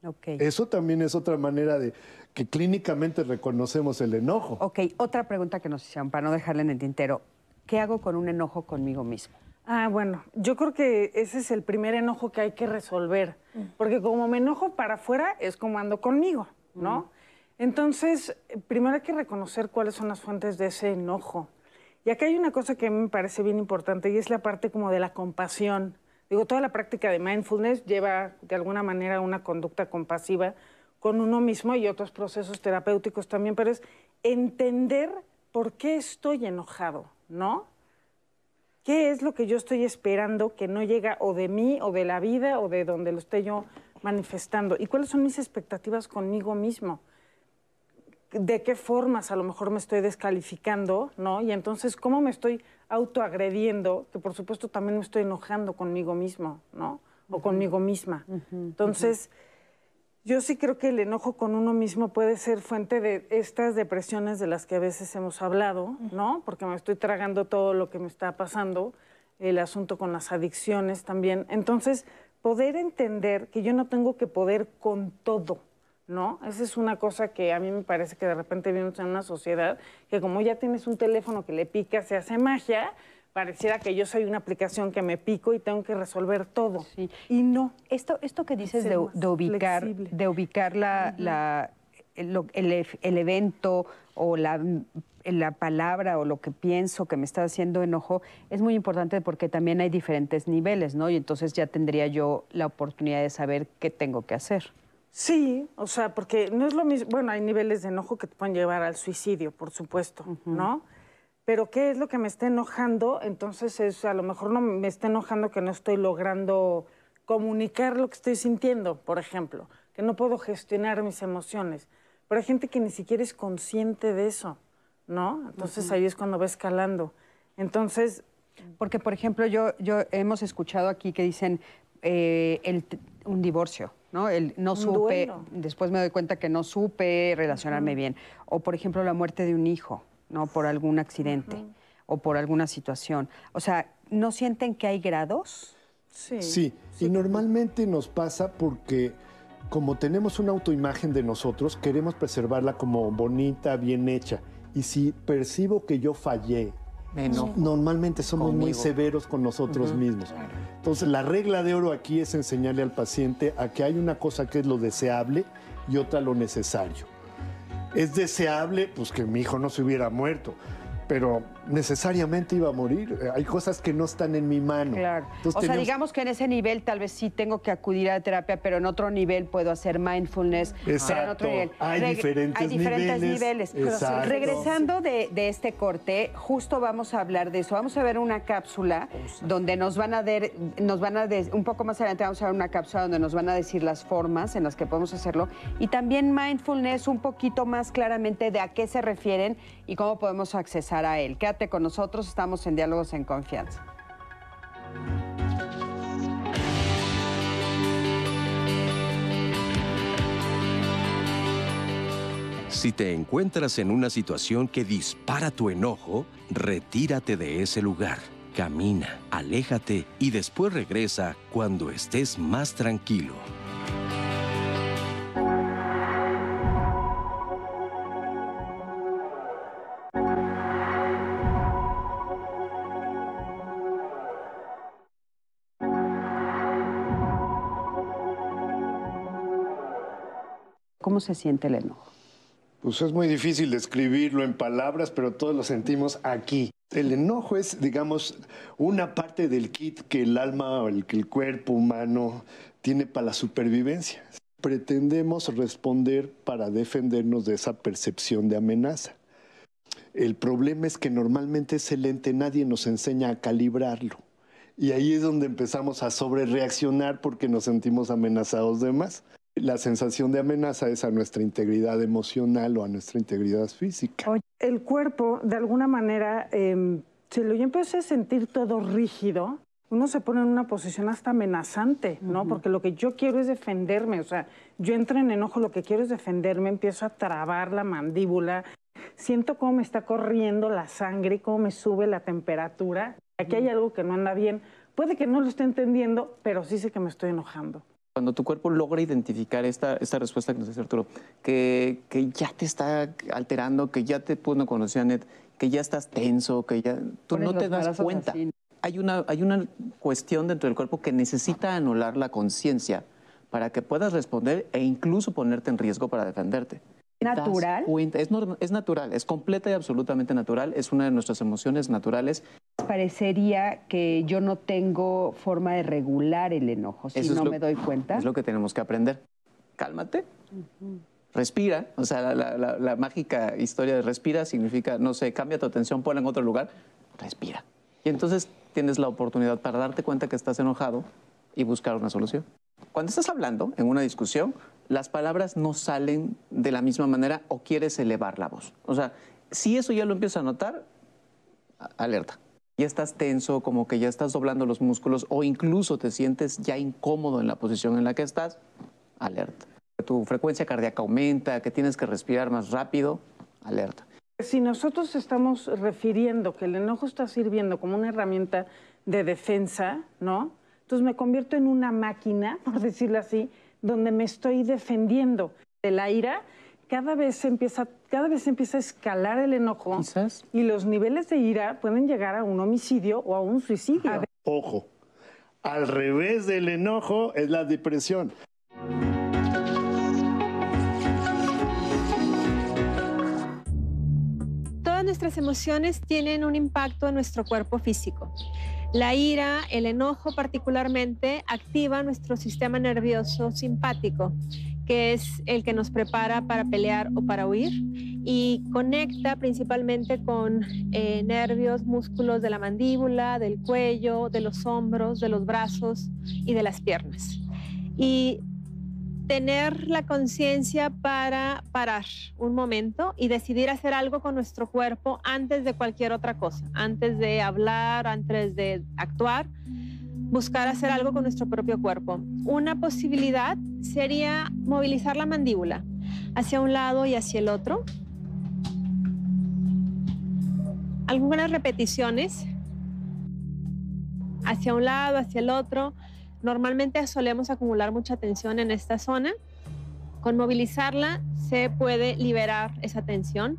Ok. Eso también es otra manera de que clínicamente reconocemos el enojo. Ok, otra pregunta que nos hicieron, para no dejarla en el tintero. ¿Qué hago con un enojo conmigo mismo? Ah, bueno, yo creo que ese es el primer enojo que hay que resolver, porque como me enojo para afuera es como ando conmigo, ¿no? Entonces, primero hay que reconocer cuáles son las fuentes de ese enojo. Y acá hay una cosa que a mí me parece bien importante y es la parte como de la compasión. Digo, toda la práctica de mindfulness lleva de alguna manera una conducta compasiva con uno mismo y otros procesos terapéuticos también, pero es entender por qué estoy enojado, ¿no? ¿Qué es lo que yo estoy esperando que no llega o de mí o de la vida o de donde lo esté yo manifestando? ¿Y cuáles son mis expectativas conmigo mismo? ¿De qué formas a lo mejor me estoy descalificando, ¿no? Y entonces, ¿cómo me estoy autoagrediendo? Que por supuesto también me estoy enojando conmigo mismo, ¿no? O conmigo misma. Entonces... Yo sí creo que el enojo con uno mismo puede ser fuente de estas depresiones de las que a veces hemos hablado, ¿no? Porque me estoy tragando todo lo que me está pasando, el asunto con las adicciones también. Entonces, poder entender que yo no tengo que poder con todo, ¿no? Esa es una cosa que a mí me parece que de repente vivimos en una sociedad que como ya tienes un teléfono que le pica, se hace magia, pareciera que yo soy una aplicación que me pico y tengo que resolver todo. Y no. Esto, esto que dices de, ubicar, de ubicar la, el, evento o la, la palabra o lo que pienso que me está haciendo enojo es muy importante porque también hay diferentes niveles, ¿no? Y entonces ya tendría yo la oportunidad de saber qué tengo que hacer. Sí, o sea, porque no es lo mismo, bueno, hay niveles de enojo que te pueden llevar al suicidio, por supuesto, ¿no? Pero ¿qué es lo que me está enojando? Entonces es, a lo mejor no me está enojando que no estoy logrando comunicar lo que estoy sintiendo, por ejemplo, que no puedo gestionar mis emociones. Pero hay gente que ni siquiera es consciente de eso, ¿no? Entonces ahí es cuando va escalando. Entonces... Porque, por ejemplo, yo, yo hemos escuchado aquí que dicen eh, el, un divorcio, ¿no? El no supe, después me doy cuenta que no supe relacionarme bien. O, por ejemplo, la muerte de un hijo. ¿No? Por algún accidente o por alguna situación. O sea, ¿no sienten que hay grados? Sí. Sí, y normalmente nos pasa porque como tenemos una autoimagen de nosotros, queremos preservarla como bonita, bien hecha. Y si percibo que yo fallé, normalmente somos muy severos con nosotros mismos. Entonces, la regla de oro aquí es enseñarle al paciente a que hay una cosa que es lo deseable y otra lo necesario es deseable pues que mi hijo no se hubiera muerto, pero necesariamente iba a morir. Eh, hay cosas que no están en mi mano. Claro. o sea, digamos que en ese nivel tal vez sí tengo que acudir a terapia, pero en otro nivel puedo hacer mindfulness. Exacto. en otro nivel. Hay diferentes, hay diferentes niveles. Regresando de, este corte, justo vamos a hablar de eso. Vamos a ver una cápsula donde nos van a ver, nos van a un poco más adelante vamos a ver una cápsula donde nos van a decir las formas en las que podemos hacerlo y también mindfulness un poquito más claramente de a qué se refieren y cómo podemos accesar a él. Quédate con nosotros, estamos en Diálogos en Confianza. Si te encuentras en una situación que dispara tu enojo, retírate de ese lugar. Camina, aléjate y después regresa cuando estés más tranquilo. ¿Cómo se siente el enojo? Pues es muy difícil describirlo en palabras, pero todos lo sentimos aquí. El enojo es, digamos, una parte del kit que el alma o el, que el cuerpo humano tiene para la supervivencia. Pretendemos responder para defendernos de esa percepción de amenaza. El problema es que normalmente ese lente nadie nos enseña a calibrarlo. Y ahí es donde empezamos a sobrereaccionar porque nos sentimos amenazados de más la sensación de amenaza es a nuestra integridad emocional o a nuestra integridad física. El cuerpo, de alguna manera, eh, si lo yo empecé a sentir todo rígido, uno se pone en una posición hasta amenazante, ¿no? Porque lo que yo quiero es defenderme, o sea, yo entro en enojo, lo que quiero es defenderme, empiezo a trabar la mandíbula, siento cómo me está corriendo la sangre, cómo me sube la temperatura. Aquí hay algo que no anda bien. Puede que no lo esté entendiendo, pero sí sé que me estoy enojando cuando tu cuerpo logra identificar esta, esta respuesta que nos dice Arturo, que, que ya te está alterando, que ya te puso con Janet, que ya estás tenso, que ya tú no te das cuenta. Hay una, hay una cuestión dentro del cuerpo que necesita anular la conciencia para que puedas responder e incluso ponerte en riesgo para defenderte. ¿Natural? Es, es natural, es completa y absolutamente natural, es una de nuestras emociones naturales. Parecería que yo no tengo forma de regular el enojo, si no me doy cuenta. Es lo que tenemos que aprender. cálmate, respira, o sea, la, la- la mágica historia de respira significa, no sé, cambia tu atención, ponla en otro lugar, respira. Y entonces tienes la oportunidad para darte cuenta que estás enojado y buscar una solución. Cuando estás hablando en una discusión, las palabras no salen de la misma manera o quieres elevar la voz. O sea, si eso ya lo empiezas a notar, alerta. Ya estás tenso, como que ya estás doblando los músculos o incluso te sientes ya incómodo en la posición en la que estás, alerta. Tu frecuencia cardíaca aumenta, que tienes que respirar más rápido, alerta. Si nosotros estamos refiriendo que el enojo está sirviendo como una herramienta de defensa, ¿no? Entonces me convierto en una máquina, por decirlo así, donde me estoy defendiendo de la ira. Cada vez se empieza, cada vez se empieza a escalar el enojo Quizás. y los niveles de ira pueden llegar a un homicidio o a un suicidio. Ojo, al revés del enojo es la depresión. Todas nuestras emociones tienen un impacto en nuestro cuerpo físico. La ira, el enojo particularmente, activa nuestro sistema nervioso simpático, que es el que nos prepara para pelear o para huir, y conecta principalmente con eh, nervios, músculos de la mandíbula, del cuello, de los hombros, de los brazos y de las piernas. Y tener la conciencia para parar un momento y decidir hacer algo con nuestro cuerpo antes de cualquier otra cosa, antes de hablar, antes de actuar, buscar hacer algo con nuestro propio cuerpo. Una posibilidad sería movilizar la mandíbula hacia un lado y hacia el otro. Algunas repeticiones hacia un lado, hacia el otro. Normalmente solemos acumular mucha tensión en esta zona. Con movilizarla se puede liberar esa tensión.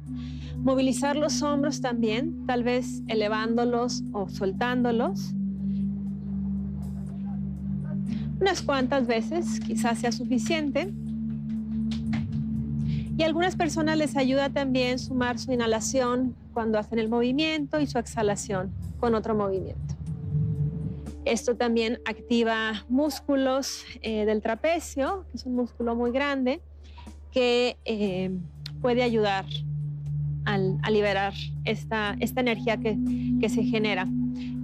Movilizar los hombros también, tal vez elevándolos o soltándolos. Unas cuantas veces, quizás sea suficiente. Y algunas personas les ayuda también sumar su inhalación cuando hacen el movimiento y su exhalación con otro movimiento. Esto también activa músculos eh, del trapecio, que es un músculo muy grande, que eh, puede ayudar a liberar esta, esta energía que, que se genera.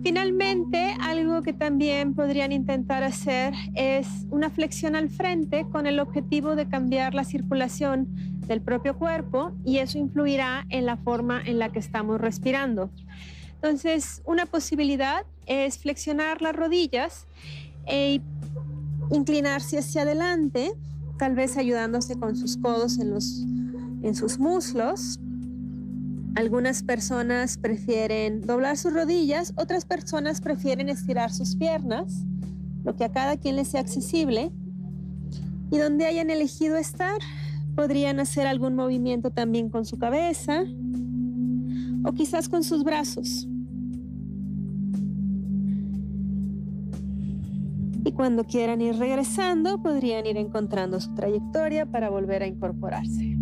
Finalmente, algo que también podrían intentar hacer es una flexión al frente con el objetivo de cambiar la circulación del propio cuerpo y eso influirá en la forma en la que estamos respirando. Entonces, una posibilidad es flexionar las rodillas e inclinarse hacia adelante, tal vez ayudándose con sus codos en, sus muslos. Algunas personas prefieren doblar sus rodillas, otras personas prefieren estirar sus piernas, lo que a cada quien les sea accesible. Y donde hayan elegido estar, podrían hacer algún movimiento también con su cabeza o quizás con sus brazos. Y cuando quieran ir regresando, podrían ir encontrando su trayectoria para volver a incorporarse.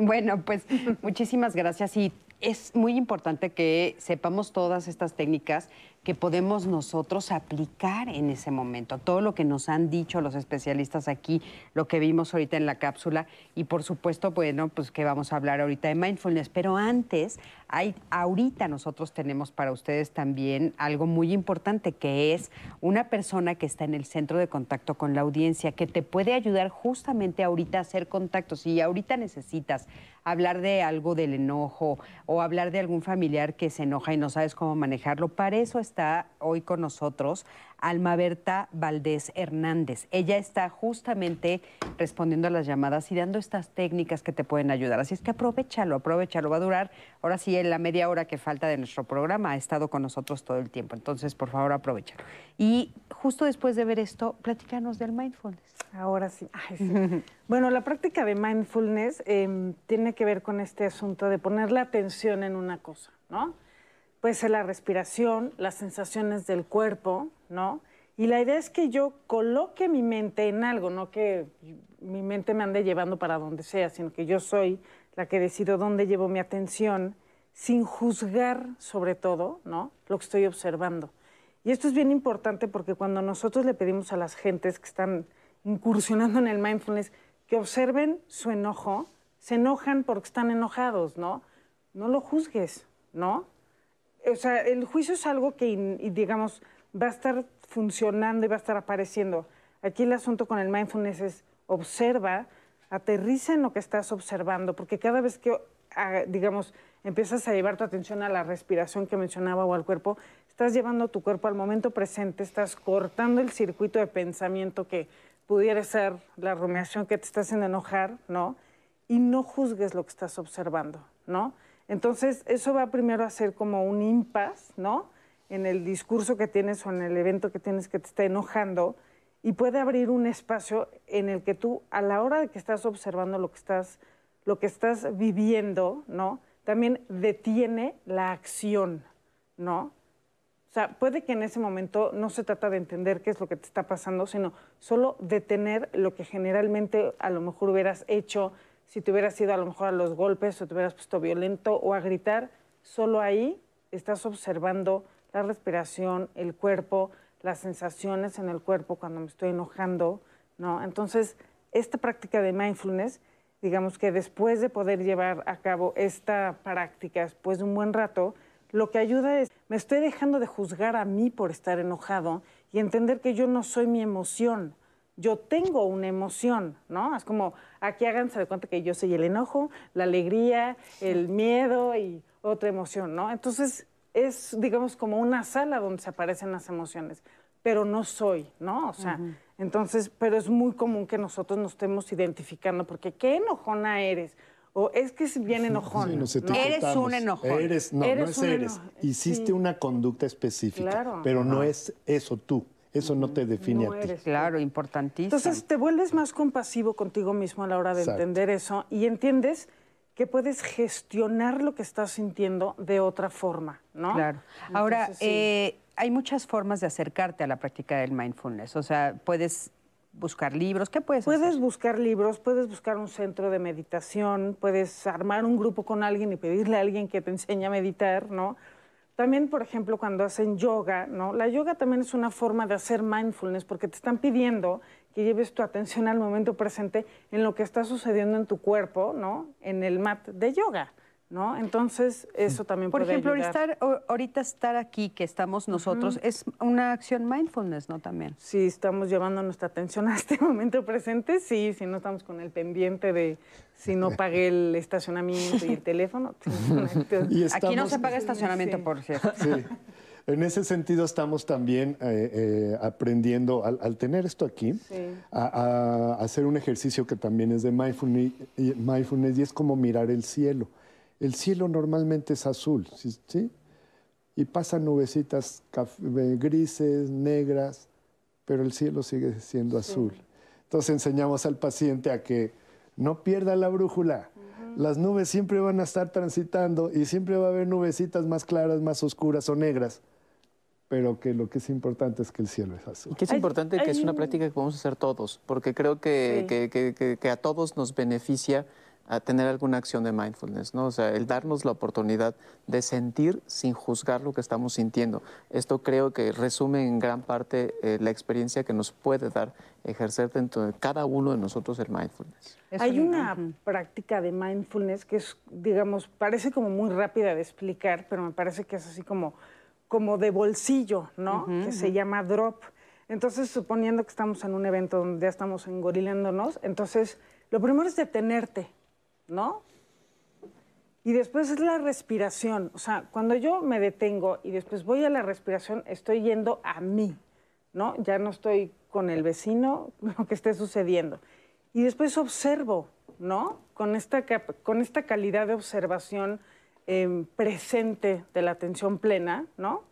Bueno, pues muchísimas gracias. Y es muy importante que sepamos todas estas técnicas que podemos nosotros aplicar en ese momento. Todo lo que nos han dicho los especialistas aquí, lo que vimos ahorita en la cápsula y por supuesto, bueno, pues que vamos a hablar ahorita de mindfulness. Pero antes, hay, ahorita nosotros tenemos para ustedes también algo muy importante que es una persona que está en el centro de contacto con la audiencia que te puede ayudar justamente ahorita a hacer contacto. Si ahorita necesitas hablar de algo del enojo o hablar de algún familiar que se enoja y no sabes cómo manejarlo, para eso está hoy con nosotros Alma Berta Valdés Hernández. Ella está justamente respondiendo a las llamadas y dando estas técnicas que te pueden ayudar. Así es que aprovechalo, aprovechalo. Va a durar, ahora sí, en la media hora que falta de nuestro programa. Ha estado con nosotros todo el tiempo. Entonces, por favor, aprovechalo. Y justo después de ver esto, platícanos del mindfulness. Ahora sí. Ay, sí. bueno, la práctica de mindfulness em, tiene que ver con este asunto de poner la atención en una cosa, ¿no? Puede ser la respiración, las sensaciones del cuerpo, ¿no? Y la idea es que yo coloque mi mente en algo, no que mi mente me ande llevando para donde sea, sino que yo soy la que decido dónde llevo mi atención sin juzgar sobre todo, ¿no? Lo que estoy observando. Y esto es bien importante porque cuando nosotros le pedimos a las gentes que están incursionando en el mindfulness que observen su enojo, se enojan porque están enojados, ¿no? No lo juzgues, ¿no? O sea, el juicio es algo que, digamos, va a estar funcionando y va a estar apareciendo. Aquí el asunto con el mindfulness es observa, aterriza en lo que estás observando, porque cada vez que, ah, digamos, empiezas a llevar tu atención a la respiración que mencionaba o al cuerpo, estás llevando tu cuerpo al momento presente, estás cortando el circuito de pensamiento que pudiera ser la rumiación que te está haciendo enojar, ¿no? Y no juzgues lo que estás observando, ¿no? Entonces, eso va primero a ser como un impas, ¿no? En el discurso que tienes o en el evento que tienes que te está enojando y puede abrir un espacio en el que tú, a la hora de que estás observando lo que estás, lo que estás viviendo, ¿no? También detiene la acción, ¿no? O sea, puede que en ese momento no se trata de entender qué es lo que te está pasando, sino solo detener lo que generalmente a lo mejor hubieras hecho si te hubieras ido a lo mejor a los golpes o te hubieras puesto violento o a gritar. Solo ahí estás observando la respiración, el cuerpo, las sensaciones en el cuerpo cuando me estoy enojando, ¿no? Entonces, esta práctica de mindfulness, digamos que después de poder llevar a cabo esta práctica después de un buen rato, lo que ayuda es, me estoy dejando de juzgar a mí por estar enojado y entender que yo no soy mi emoción. Yo tengo una emoción, ¿no? Es como, aquí háganse de cuenta que yo soy el enojo, la alegría, el miedo y otra emoción, ¿no? Entonces, es, digamos, como una sala donde se aparecen las emociones, pero no soy, ¿no? O sea, entonces, pero es muy común que nosotros nos estemos identificando, porque qué enojona eres, o es que es bien enojón. Eres un enojón. Eres, no, no es eres. Hiciste una conducta específica, pero no es eso tú. Eso no te define a ti. Claro, importantísimo. Entonces te vuelves más compasivo contigo mismo a la hora de entender eso y entiendes que puedes gestionar lo que estás sintiendo de otra forma, ¿no? Claro. Ahora, eh, hay muchas formas de acercarte a la práctica del mindfulness. O sea, puedes buscar libros? ¿Qué puedes Puedes buscar libros, puedes buscar un centro de meditación, puedes armar un grupo con alguien y pedirle a alguien que te enseñe a meditar, ¿no? También, por ejemplo, cuando hacen yoga, ¿no? La yoga también es una forma de hacer mindfulness porque te están pidiendo que lleves tu atención al momento presente en lo que está sucediendo en tu cuerpo, ¿no? En el mat de yoga. ¿No? Entonces, eso también Por puede ejemplo, ayudar. ahorita estar aquí, que estamos nosotros, es una acción mindfulness, ¿no? También. Sí, estamos llevando nuestra atención a este momento presente, sí, si no estamos con el pendiente de si no pagué el estacionamiento y el teléfono. aquí no se paga estacionamiento, por cierto. Sí. En ese sentido estamos también eh, eh, aprendiendo, al, tener esto aquí, a, a, hacer un ejercicio que también es de mindfulness, mindfulness y es como mirar el cielo el cielo normalmente es azul, ¿sí? Y pasan nubecitas grises, negras, pero el cielo sigue siendo azul. Entonces enseñamos al paciente a que no pierda la brújula. Las nubes siempre van a estar transitando y siempre va a haber nubecitas más claras, más oscuras o negras pero que lo que es importante es que el cielo es azul. Y que es importante que es una práctica que podemos hacer todos, porque creo que, que a todos nos beneficia a tener alguna acción de mindfulness, ¿no? O sea, el darnos la oportunidad de sentir sin juzgar lo que estamos sintiendo. Esto creo que resume en gran parte eh, la experiencia que nos puede dar ejercer dentro de cada uno de nosotros el mindfulness. Hay una práctica de mindfulness que es, digamos, parece como muy rápida de explicar, pero me parece que es así como, como de bolsillo, ¿no? que se llama drop. Entonces, suponiendo que estamos en un evento donde ya estamos engorilándonos, entonces lo primero es detenerte, ¿no? Y después es la respiración. O sea, cuando yo me detengo y después voy a la respiración, estoy yendo a mí, ¿no? Ya no estoy con el vecino, lo que esté sucediendo. Y después observo, ¿no? Con esta, con esta calidad de observación em, presente de la atención plena, ¿no?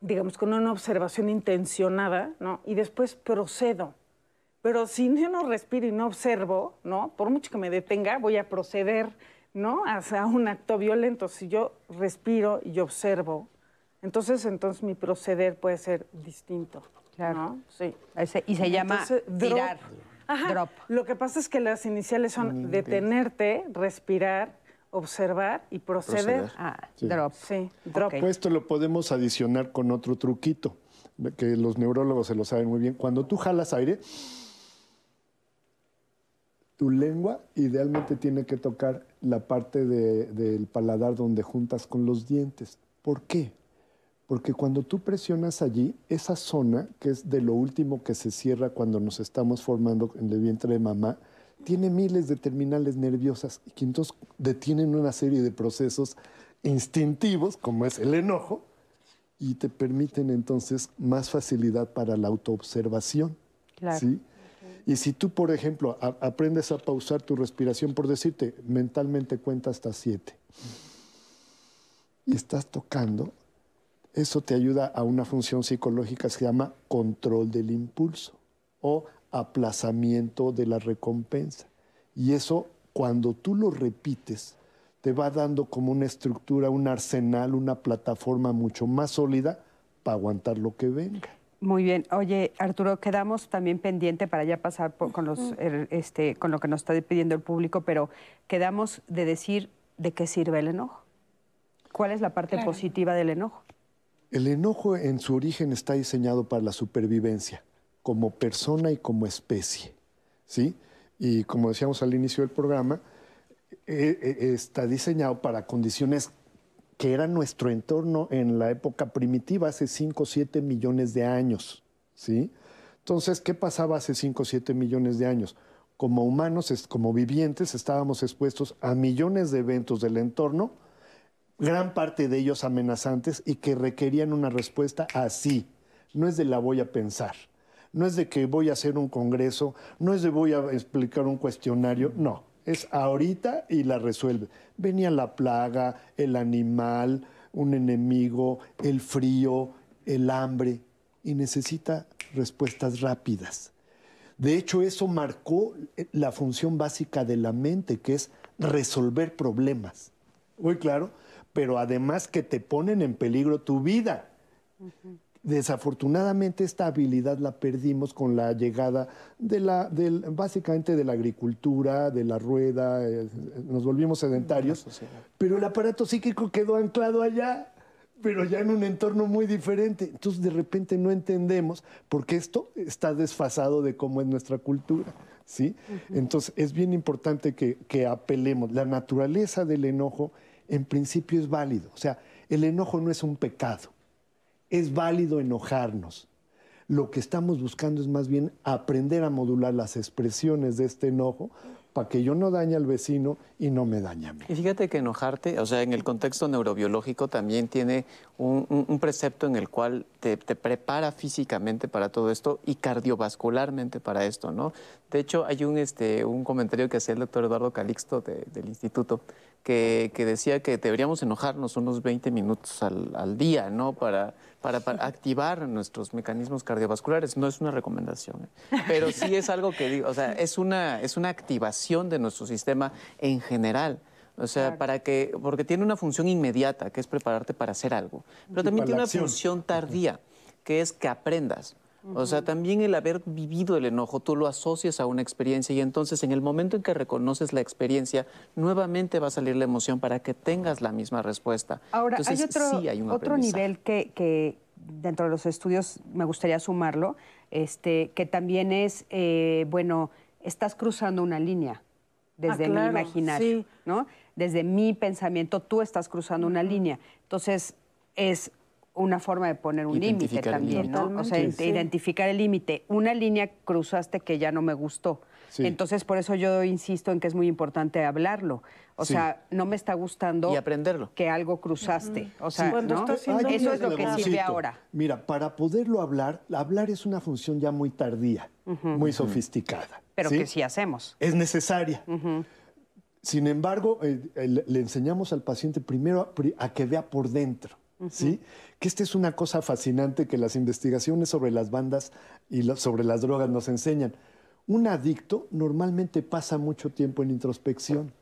Digamos, con una observación intencionada, ¿no? Y después procedo. Pero si yo no respiro y no observo, ¿no? Por mucho que me detenga, voy a proceder, ¿no? Hacia un acto violento. Si yo respiro y observo, entonces, entonces mi proceder puede ser distinto. Claro. Sí. y se llama tirar. Drop. Lo que pasa es que las iniciales son detenerte, respirar, observar y proceder. Proceder. Ah, Sí. drop. Sí, drop. Ok. Pues esto lo podemos adicionar con otro truquito, que los neurólogos se lo saben muy bien. Cuando tú jalas aire, tu lengua idealmente tiene que tocar la parte de- del paladar donde juntas con los dientes. ¿Por qué? Porque cuando tú presionas allí, esa zona, que es de lo último que se cierra cuando nos estamos formando en el vientre de mamá, tiene miles de terminales nerviosas y que entonces detienen una serie de procesos instintivos, como es el enojo, y te permiten entonces más facilidad para la autoobservación. Claro. ¿sí? Y si tú, por ejemplo, aprendes a pausar tu respiración, por decirte, mentalmente cuenta hasta siete, y estás tocando, eso te ayuda a una función psicológica que se llama control del impulso o aplazamiento de la recompensa. Y eso, cuando tú lo repites, te va dando como una estructura, un arsenal, una plataforma mucho más sólida para aguantar lo que venga. Muy bien. Oye, Arturo, quedamos también pendiente para ya pasar por- con, los, este, con lo que nos está pidiendo el público, pero quedamos de decir de qué sirve el enojo. ¿Cuál es la parte Claro. positiva del enojo? El enojo en su origen está diseñado para la supervivencia, como persona y como especie, ¿sí? Y como decíamos al inicio del programa, eh, eh, está diseñado para condiciones que era nuestro entorno en la época primitiva, hace 5 o 7 millones de años, ¿sí? Entonces, ¿qué pasaba hace 5 o 7 millones de años? Como humanos, como vivientes, estábamos expuestos a millones de eventos del entorno, gran parte de ellos amenazantes y que requerían una respuesta así. No es de la voy a pensar, no es de que voy a hacer un congreso, no es de voy a explicar un cuestionario, no, es ahorita y la resuelve. Venía la plaga, el animal, un enemigo, el frío, el hambre y necesita respuestas rápidas. De hecho, eso marcó eh, la función básica de la mente, que es resolver problemas. Muy claro, pero además que te ponen en peligro tu vida. Desafortunadamente esta habilidad la perdimos con la llegada de la, del, básicamente de la agricultura, de la rueda, eh, nos volvimos sedentarios, pero el aparato psíquico quedó anclado allá, pero ya en un entorno muy diferente. Entonces de repente no entendemos porque esto está desfasado de cómo es nuestra cultura. ¿sí? Entonces es bien importante que, que apelemos. La naturaleza del enojo en principio es válido. O sea, el enojo no es un pecado. Es válido enojarnos. Lo que estamos buscando es más bien aprender a modular las expresiones de este enojo para que yo no dañe al vecino y no me dañe a mí. Y fíjate que enojarte, o sea, en el contexto neurobiológico también tiene un, precepto en el cual te, prepara físicamente para todo esto y cardiovascularmente para esto, ¿no? De hecho, hay un, este, un comentario que hacía el doctor Eduardo Calixto de- del instituto que, que decía que deberíamos enojarnos unos 20 minutos al, al día, ¿no? Para, para, para activar nuestros mecanismos cardiovasculares. No es una recomendación, ¿eh? pero sí es algo que digo, o sea, es una, es una activación de nuestro sistema en general. O sea, para que, porque tiene una función inmediata, que es prepararte para hacer algo. Pero Y también tiene una acción. función tardía, que es que aprendas. O sea, también el haber vivido el enojo, tú lo asocias a una experiencia y entonces en el momento en que reconoces la experiencia, nuevamente va a salir la emoción para que tengas la misma respuesta. Ahora, entonces, hay otro, sí hay un otro nivel que, que dentro de los estudios me gustaría sumarlo, este, que también es, eh, bueno, estás cruzando una línea desde Ah, claro, mi imaginario, sí. ¿no? Desde mi pensamiento, tú estás cruzando una línea. Entonces, es una forma de poner un límite también. ¿no? O sea, sí. identificar el límite. Una línea cruzaste que ya no me gustó. Sí. Entonces, por eso yo insisto en que es muy importante hablarlo. O Sí. sea, no me está gustando Y aprenderlo. que algo cruzaste. O sea, Cuando ¿no? estás siendo Ay, eso es lo que sirve ahora. Mira, para poderlo hablar, hablar es una función ya muy tardía, muy sofisticada. Pero ¿sí? que sí hacemos. Es necesaria. Sin embargo, eh, eh, le enseñamos al paciente primero a, pri- a que vea por dentro. Que esta es una cosa fascinante que las investigaciones sobre las bandas y sobre las drogas nos enseñan. Un adicto normalmente pasa mucho tiempo en introspección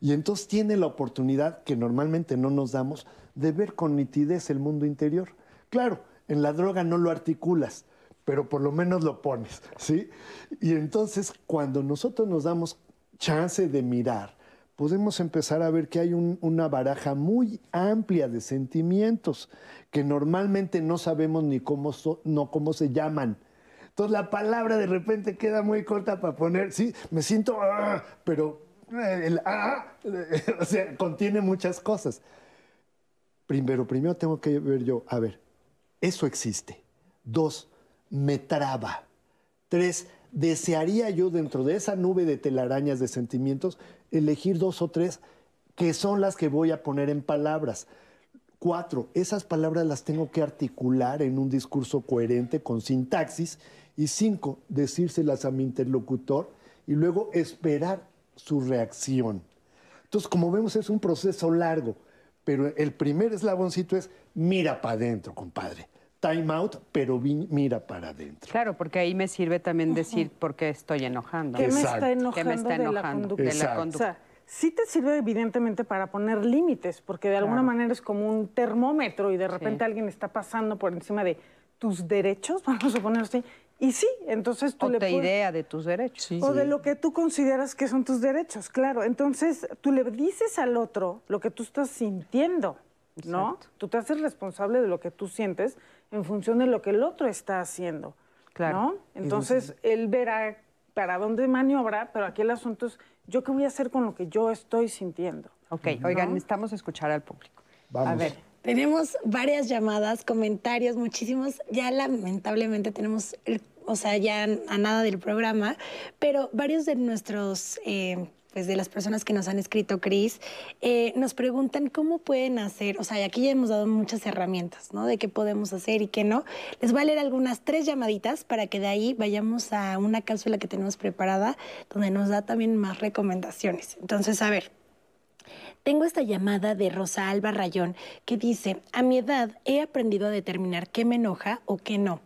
y entonces tiene la oportunidad, que normalmente no nos damos, de ver con nitidez el mundo interior. Claro, en la droga no lo articulas, pero por lo menos lo pones, ¿sí? Y entonces cuando nosotros nos damos chance de mirar podemos empezar a ver que hay un- una baraja muy amplia de sentimientos que normalmente no sabemos ni cómo, so- no cómo se llaman. Entonces la palabra de repente queda muy corta para poner, sí, me siento, ah, pero eh, el ah, o sea, contiene muchas cosas. Primero, primero tengo que ver yo, a ver, eso existe. Dos, me traba. Tres, desearía yo dentro de esa nube de telarañas de sentimientos elegir dos o tres que son las que voy a poner en palabras. Cuatro, esas palabras las tengo que articular en un discurso coherente con sintaxis. Y cinco, decírselas a mi interlocutor y luego esperar su reacción. Entonces, como vemos, es un proceso largo, pero el primer eslaboncito es mira para adentro, compadre. Time out, pero vi- mira para adentro. Claro, porque ahí me sirve también decir por qué estoy enojando. ¿Qué me está ¿Qué enojando, me está de la enojando conducta? de la. O conducta? sea, sí te sirve evidentemente para poner límites, porque de alguna manera es como un termómetro y de repente Sí. alguien está pasando por encima de tus derechos, vamos a ponerlo así. Y sí, entonces tú o le te puedes- idea de tus derechos. Sí. o de lo que tú consideras que son tus derechos, claro. Entonces, tú le dices al otro lo que tú estás sintiendo, ¿no? Exacto. Tú te haces responsable de lo que tú sientes en función de lo que el otro está haciendo, Claro. ¿no? Entonces, él verá para dónde maniobra, pero aquí el asunto es, ¿yo qué voy a hacer con lo que yo estoy sintiendo? Ok, oigan, necesitamos escuchar al público. A Vamos. ver, Tenemos varias llamadas, comentarios, muchísimos. Ya lamentablemente tenemos, el- o sea, ya a nada del programa, pero varios de nuestros, eh, pues de las personas que nos han escrito, Cris, eh, nos preguntan cómo pueden hacer, o sea, aquí ya hemos dado muchas herramientas, ¿no? De qué podemos hacer y qué no. Les voy a leer algunas tres llamaditas para que de ahí vayamos a una cápsula que tenemos preparada donde nos da también más recomendaciones. Entonces, a ver. Tengo esta llamada de Rosa Alba Rayón que dice, a mi edad he aprendido a determinar qué me enoja o qué no.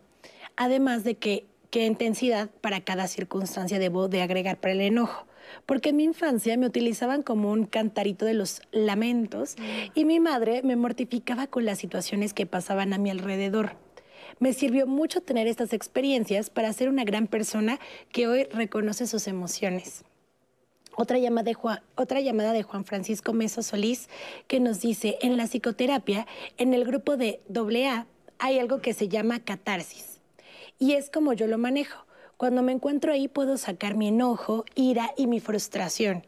Además de que qué intensidad para cada circunstancia debo de agregar para el enojo. Porque en mi infancia me utilizaban como un cantarito de los lamentos y mi madre me mortificaba con las situaciones que pasaban a mi alrededor. Me sirvió mucho tener estas experiencias para ser una gran persona que hoy reconoce sus emociones. Otra llamada, de Juan, otra llamada de Juan Francisco Mesa Solís que nos dice, en la psicoterapia, en el grupo de AA, hay algo que se llama catarsis. Y es como yo lo manejo. Cuando me encuentro ahí puedo sacar mi enojo, ira y mi frustración.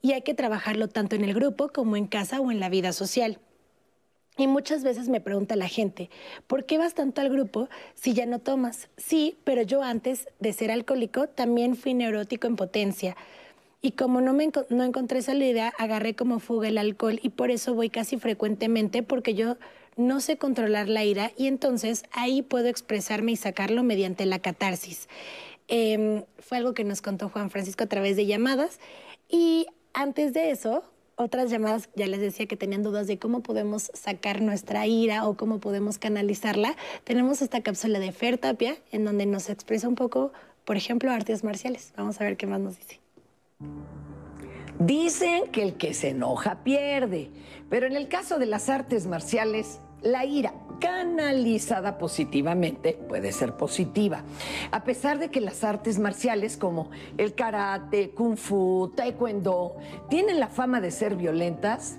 Y hay que trabajarlo tanto en el grupo como en casa o en la vida social. Y muchas veces me pregunta la gente, ¿por qué vas tanto al grupo si ya no tomas? Sí, pero yo antes de ser alcohólico también fui neurótico en potencia. Y como no, me no encontré salida, agarré como fuga el alcohol y por eso voy casi frecuentemente porque yo no sé controlar la ira y entonces ahí puedo expresarme y sacarlo mediante la catarsis. Em, fue algo que nos contó Juan Francisco a través de llamadas y antes de eso, otras llamadas ya les decía que tenían dudas de cómo podemos sacar nuestra ira o cómo podemos canalizarla. Tenemos esta cápsula de Fer Tapia en donde nos expresa un poco, por ejemplo, artes marciales. Vamos a ver qué más nos dice. Dicen que el que se enoja pierde, pero en el caso de las artes marciales, la ira canalizada positivamente puede ser positiva. A pesar de que las artes marciales como el karate, kung fu, taekwondo tienen la fama de ser violentas,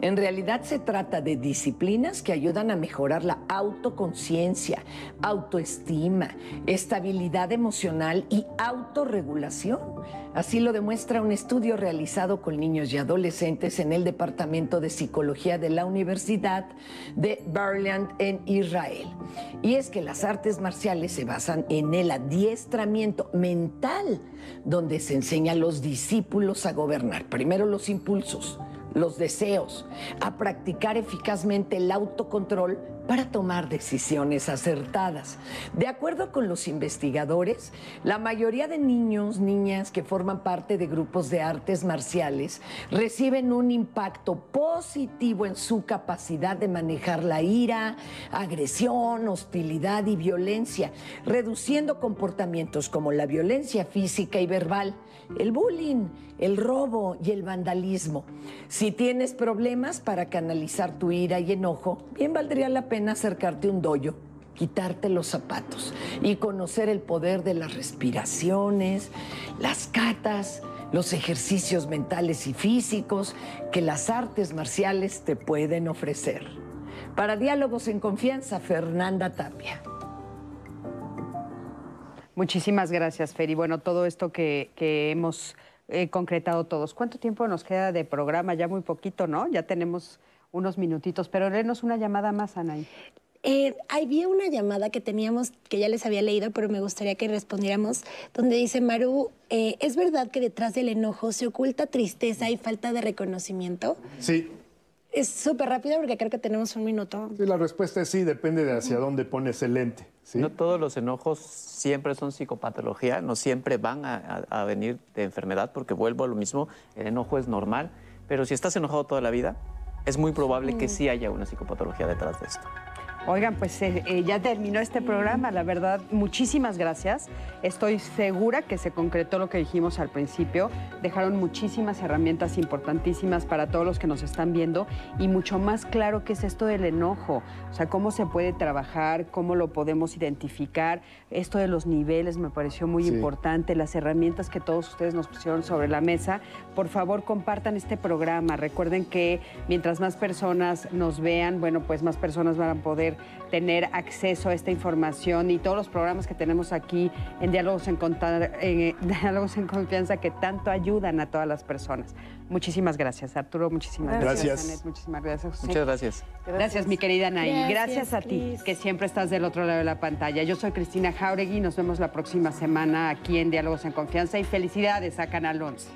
En realidad se trata de disciplinas que ayudan a mejorar la autoconciencia, autoestima, estabilidad emocional y autorregulación. Así lo demuestra un estudio realizado con niños y adolescentes en el Departamento de Psicología de la Universidad de Berlin en Israel. Y es que las artes marciales se basan en el adiestramiento mental, donde se enseña a los discípulos a gobernar primero los impulsos los deseos, a practicar eficazmente el autocontrol para tomar decisiones acertadas. De acuerdo con los investigadores, la mayoría de niños, niñas que forman parte de grupos de artes marciales reciben un impacto positivo en su capacidad de manejar la ira, agresión, hostilidad y violencia, reduciendo comportamientos como la violencia física y verbal, el bullying, el robo y el vandalismo. Si tienes problemas para canalizar tu ira y enojo, bien valdría la pena acercarte un doyo, quitarte los zapatos y conocer el poder de las respiraciones, las catas, los ejercicios mentales y físicos que las artes marciales te pueden ofrecer. Para Diálogos en Confianza, Fernanda Tapia. Muchísimas gracias, Fer. Y bueno, todo esto que, que hemos eh, concretado todos. ¿Cuánto tiempo nos queda de programa? Ya muy poquito, ¿no? Ya tenemos unos minutitos, pero léenos una llamada más, Anaí. Eh, había una llamada que teníamos, que ya les había leído, pero me gustaría que respondiéramos, donde dice Maru, eh, ¿es verdad que detrás del enojo se oculta tristeza y falta de reconocimiento? Sí. Es súper rápido porque creo que tenemos un minuto. Sí, la respuesta es sí, depende de hacia dónde pones el lente. ¿sí? No todos los enojos siempre son psicopatología, no siempre van a, a- a venir de enfermedad, porque vuelvo a lo mismo, el enojo es normal, pero si estás enojado toda la vida, es muy probable que sí haya una psicopatología detrás de esto. Oigan, pues eh, eh, ya terminó este programa, la verdad, muchísimas gracias. Estoy segura que se concretó lo que dijimos al principio. Dejaron muchísimas herramientas importantísimas para todos los que nos están viendo y mucho más claro qué es esto del enojo, o sea, cómo se puede trabajar, cómo lo podemos identificar. Esto de los niveles me pareció muy Sí. importante, las herramientas que todos ustedes nos pusieron sobre la mesa. Por favor, compartan este programa. Recuerden que mientras más personas nos vean, bueno, pues más personas van a poder tener acceso a esta información y todos los programas que tenemos aquí en Diálogos en, Conta- en, eh, Diálogos en Confianza que tanto ayudan a todas las personas. Muchísimas gracias, Arturo. Muchísimas gracias, Gracias. Anet, Muchísimas gracias, José. Muchas gracias. Gracias, mi querida Anaí. Gracias, Gracias, a ti, que siempre estás del otro lado de la pantalla. Yo soy Cristina Jauregui. Nos vemos la próxima semana aquí en Diálogos en Confianza y felicidades a Canal 11.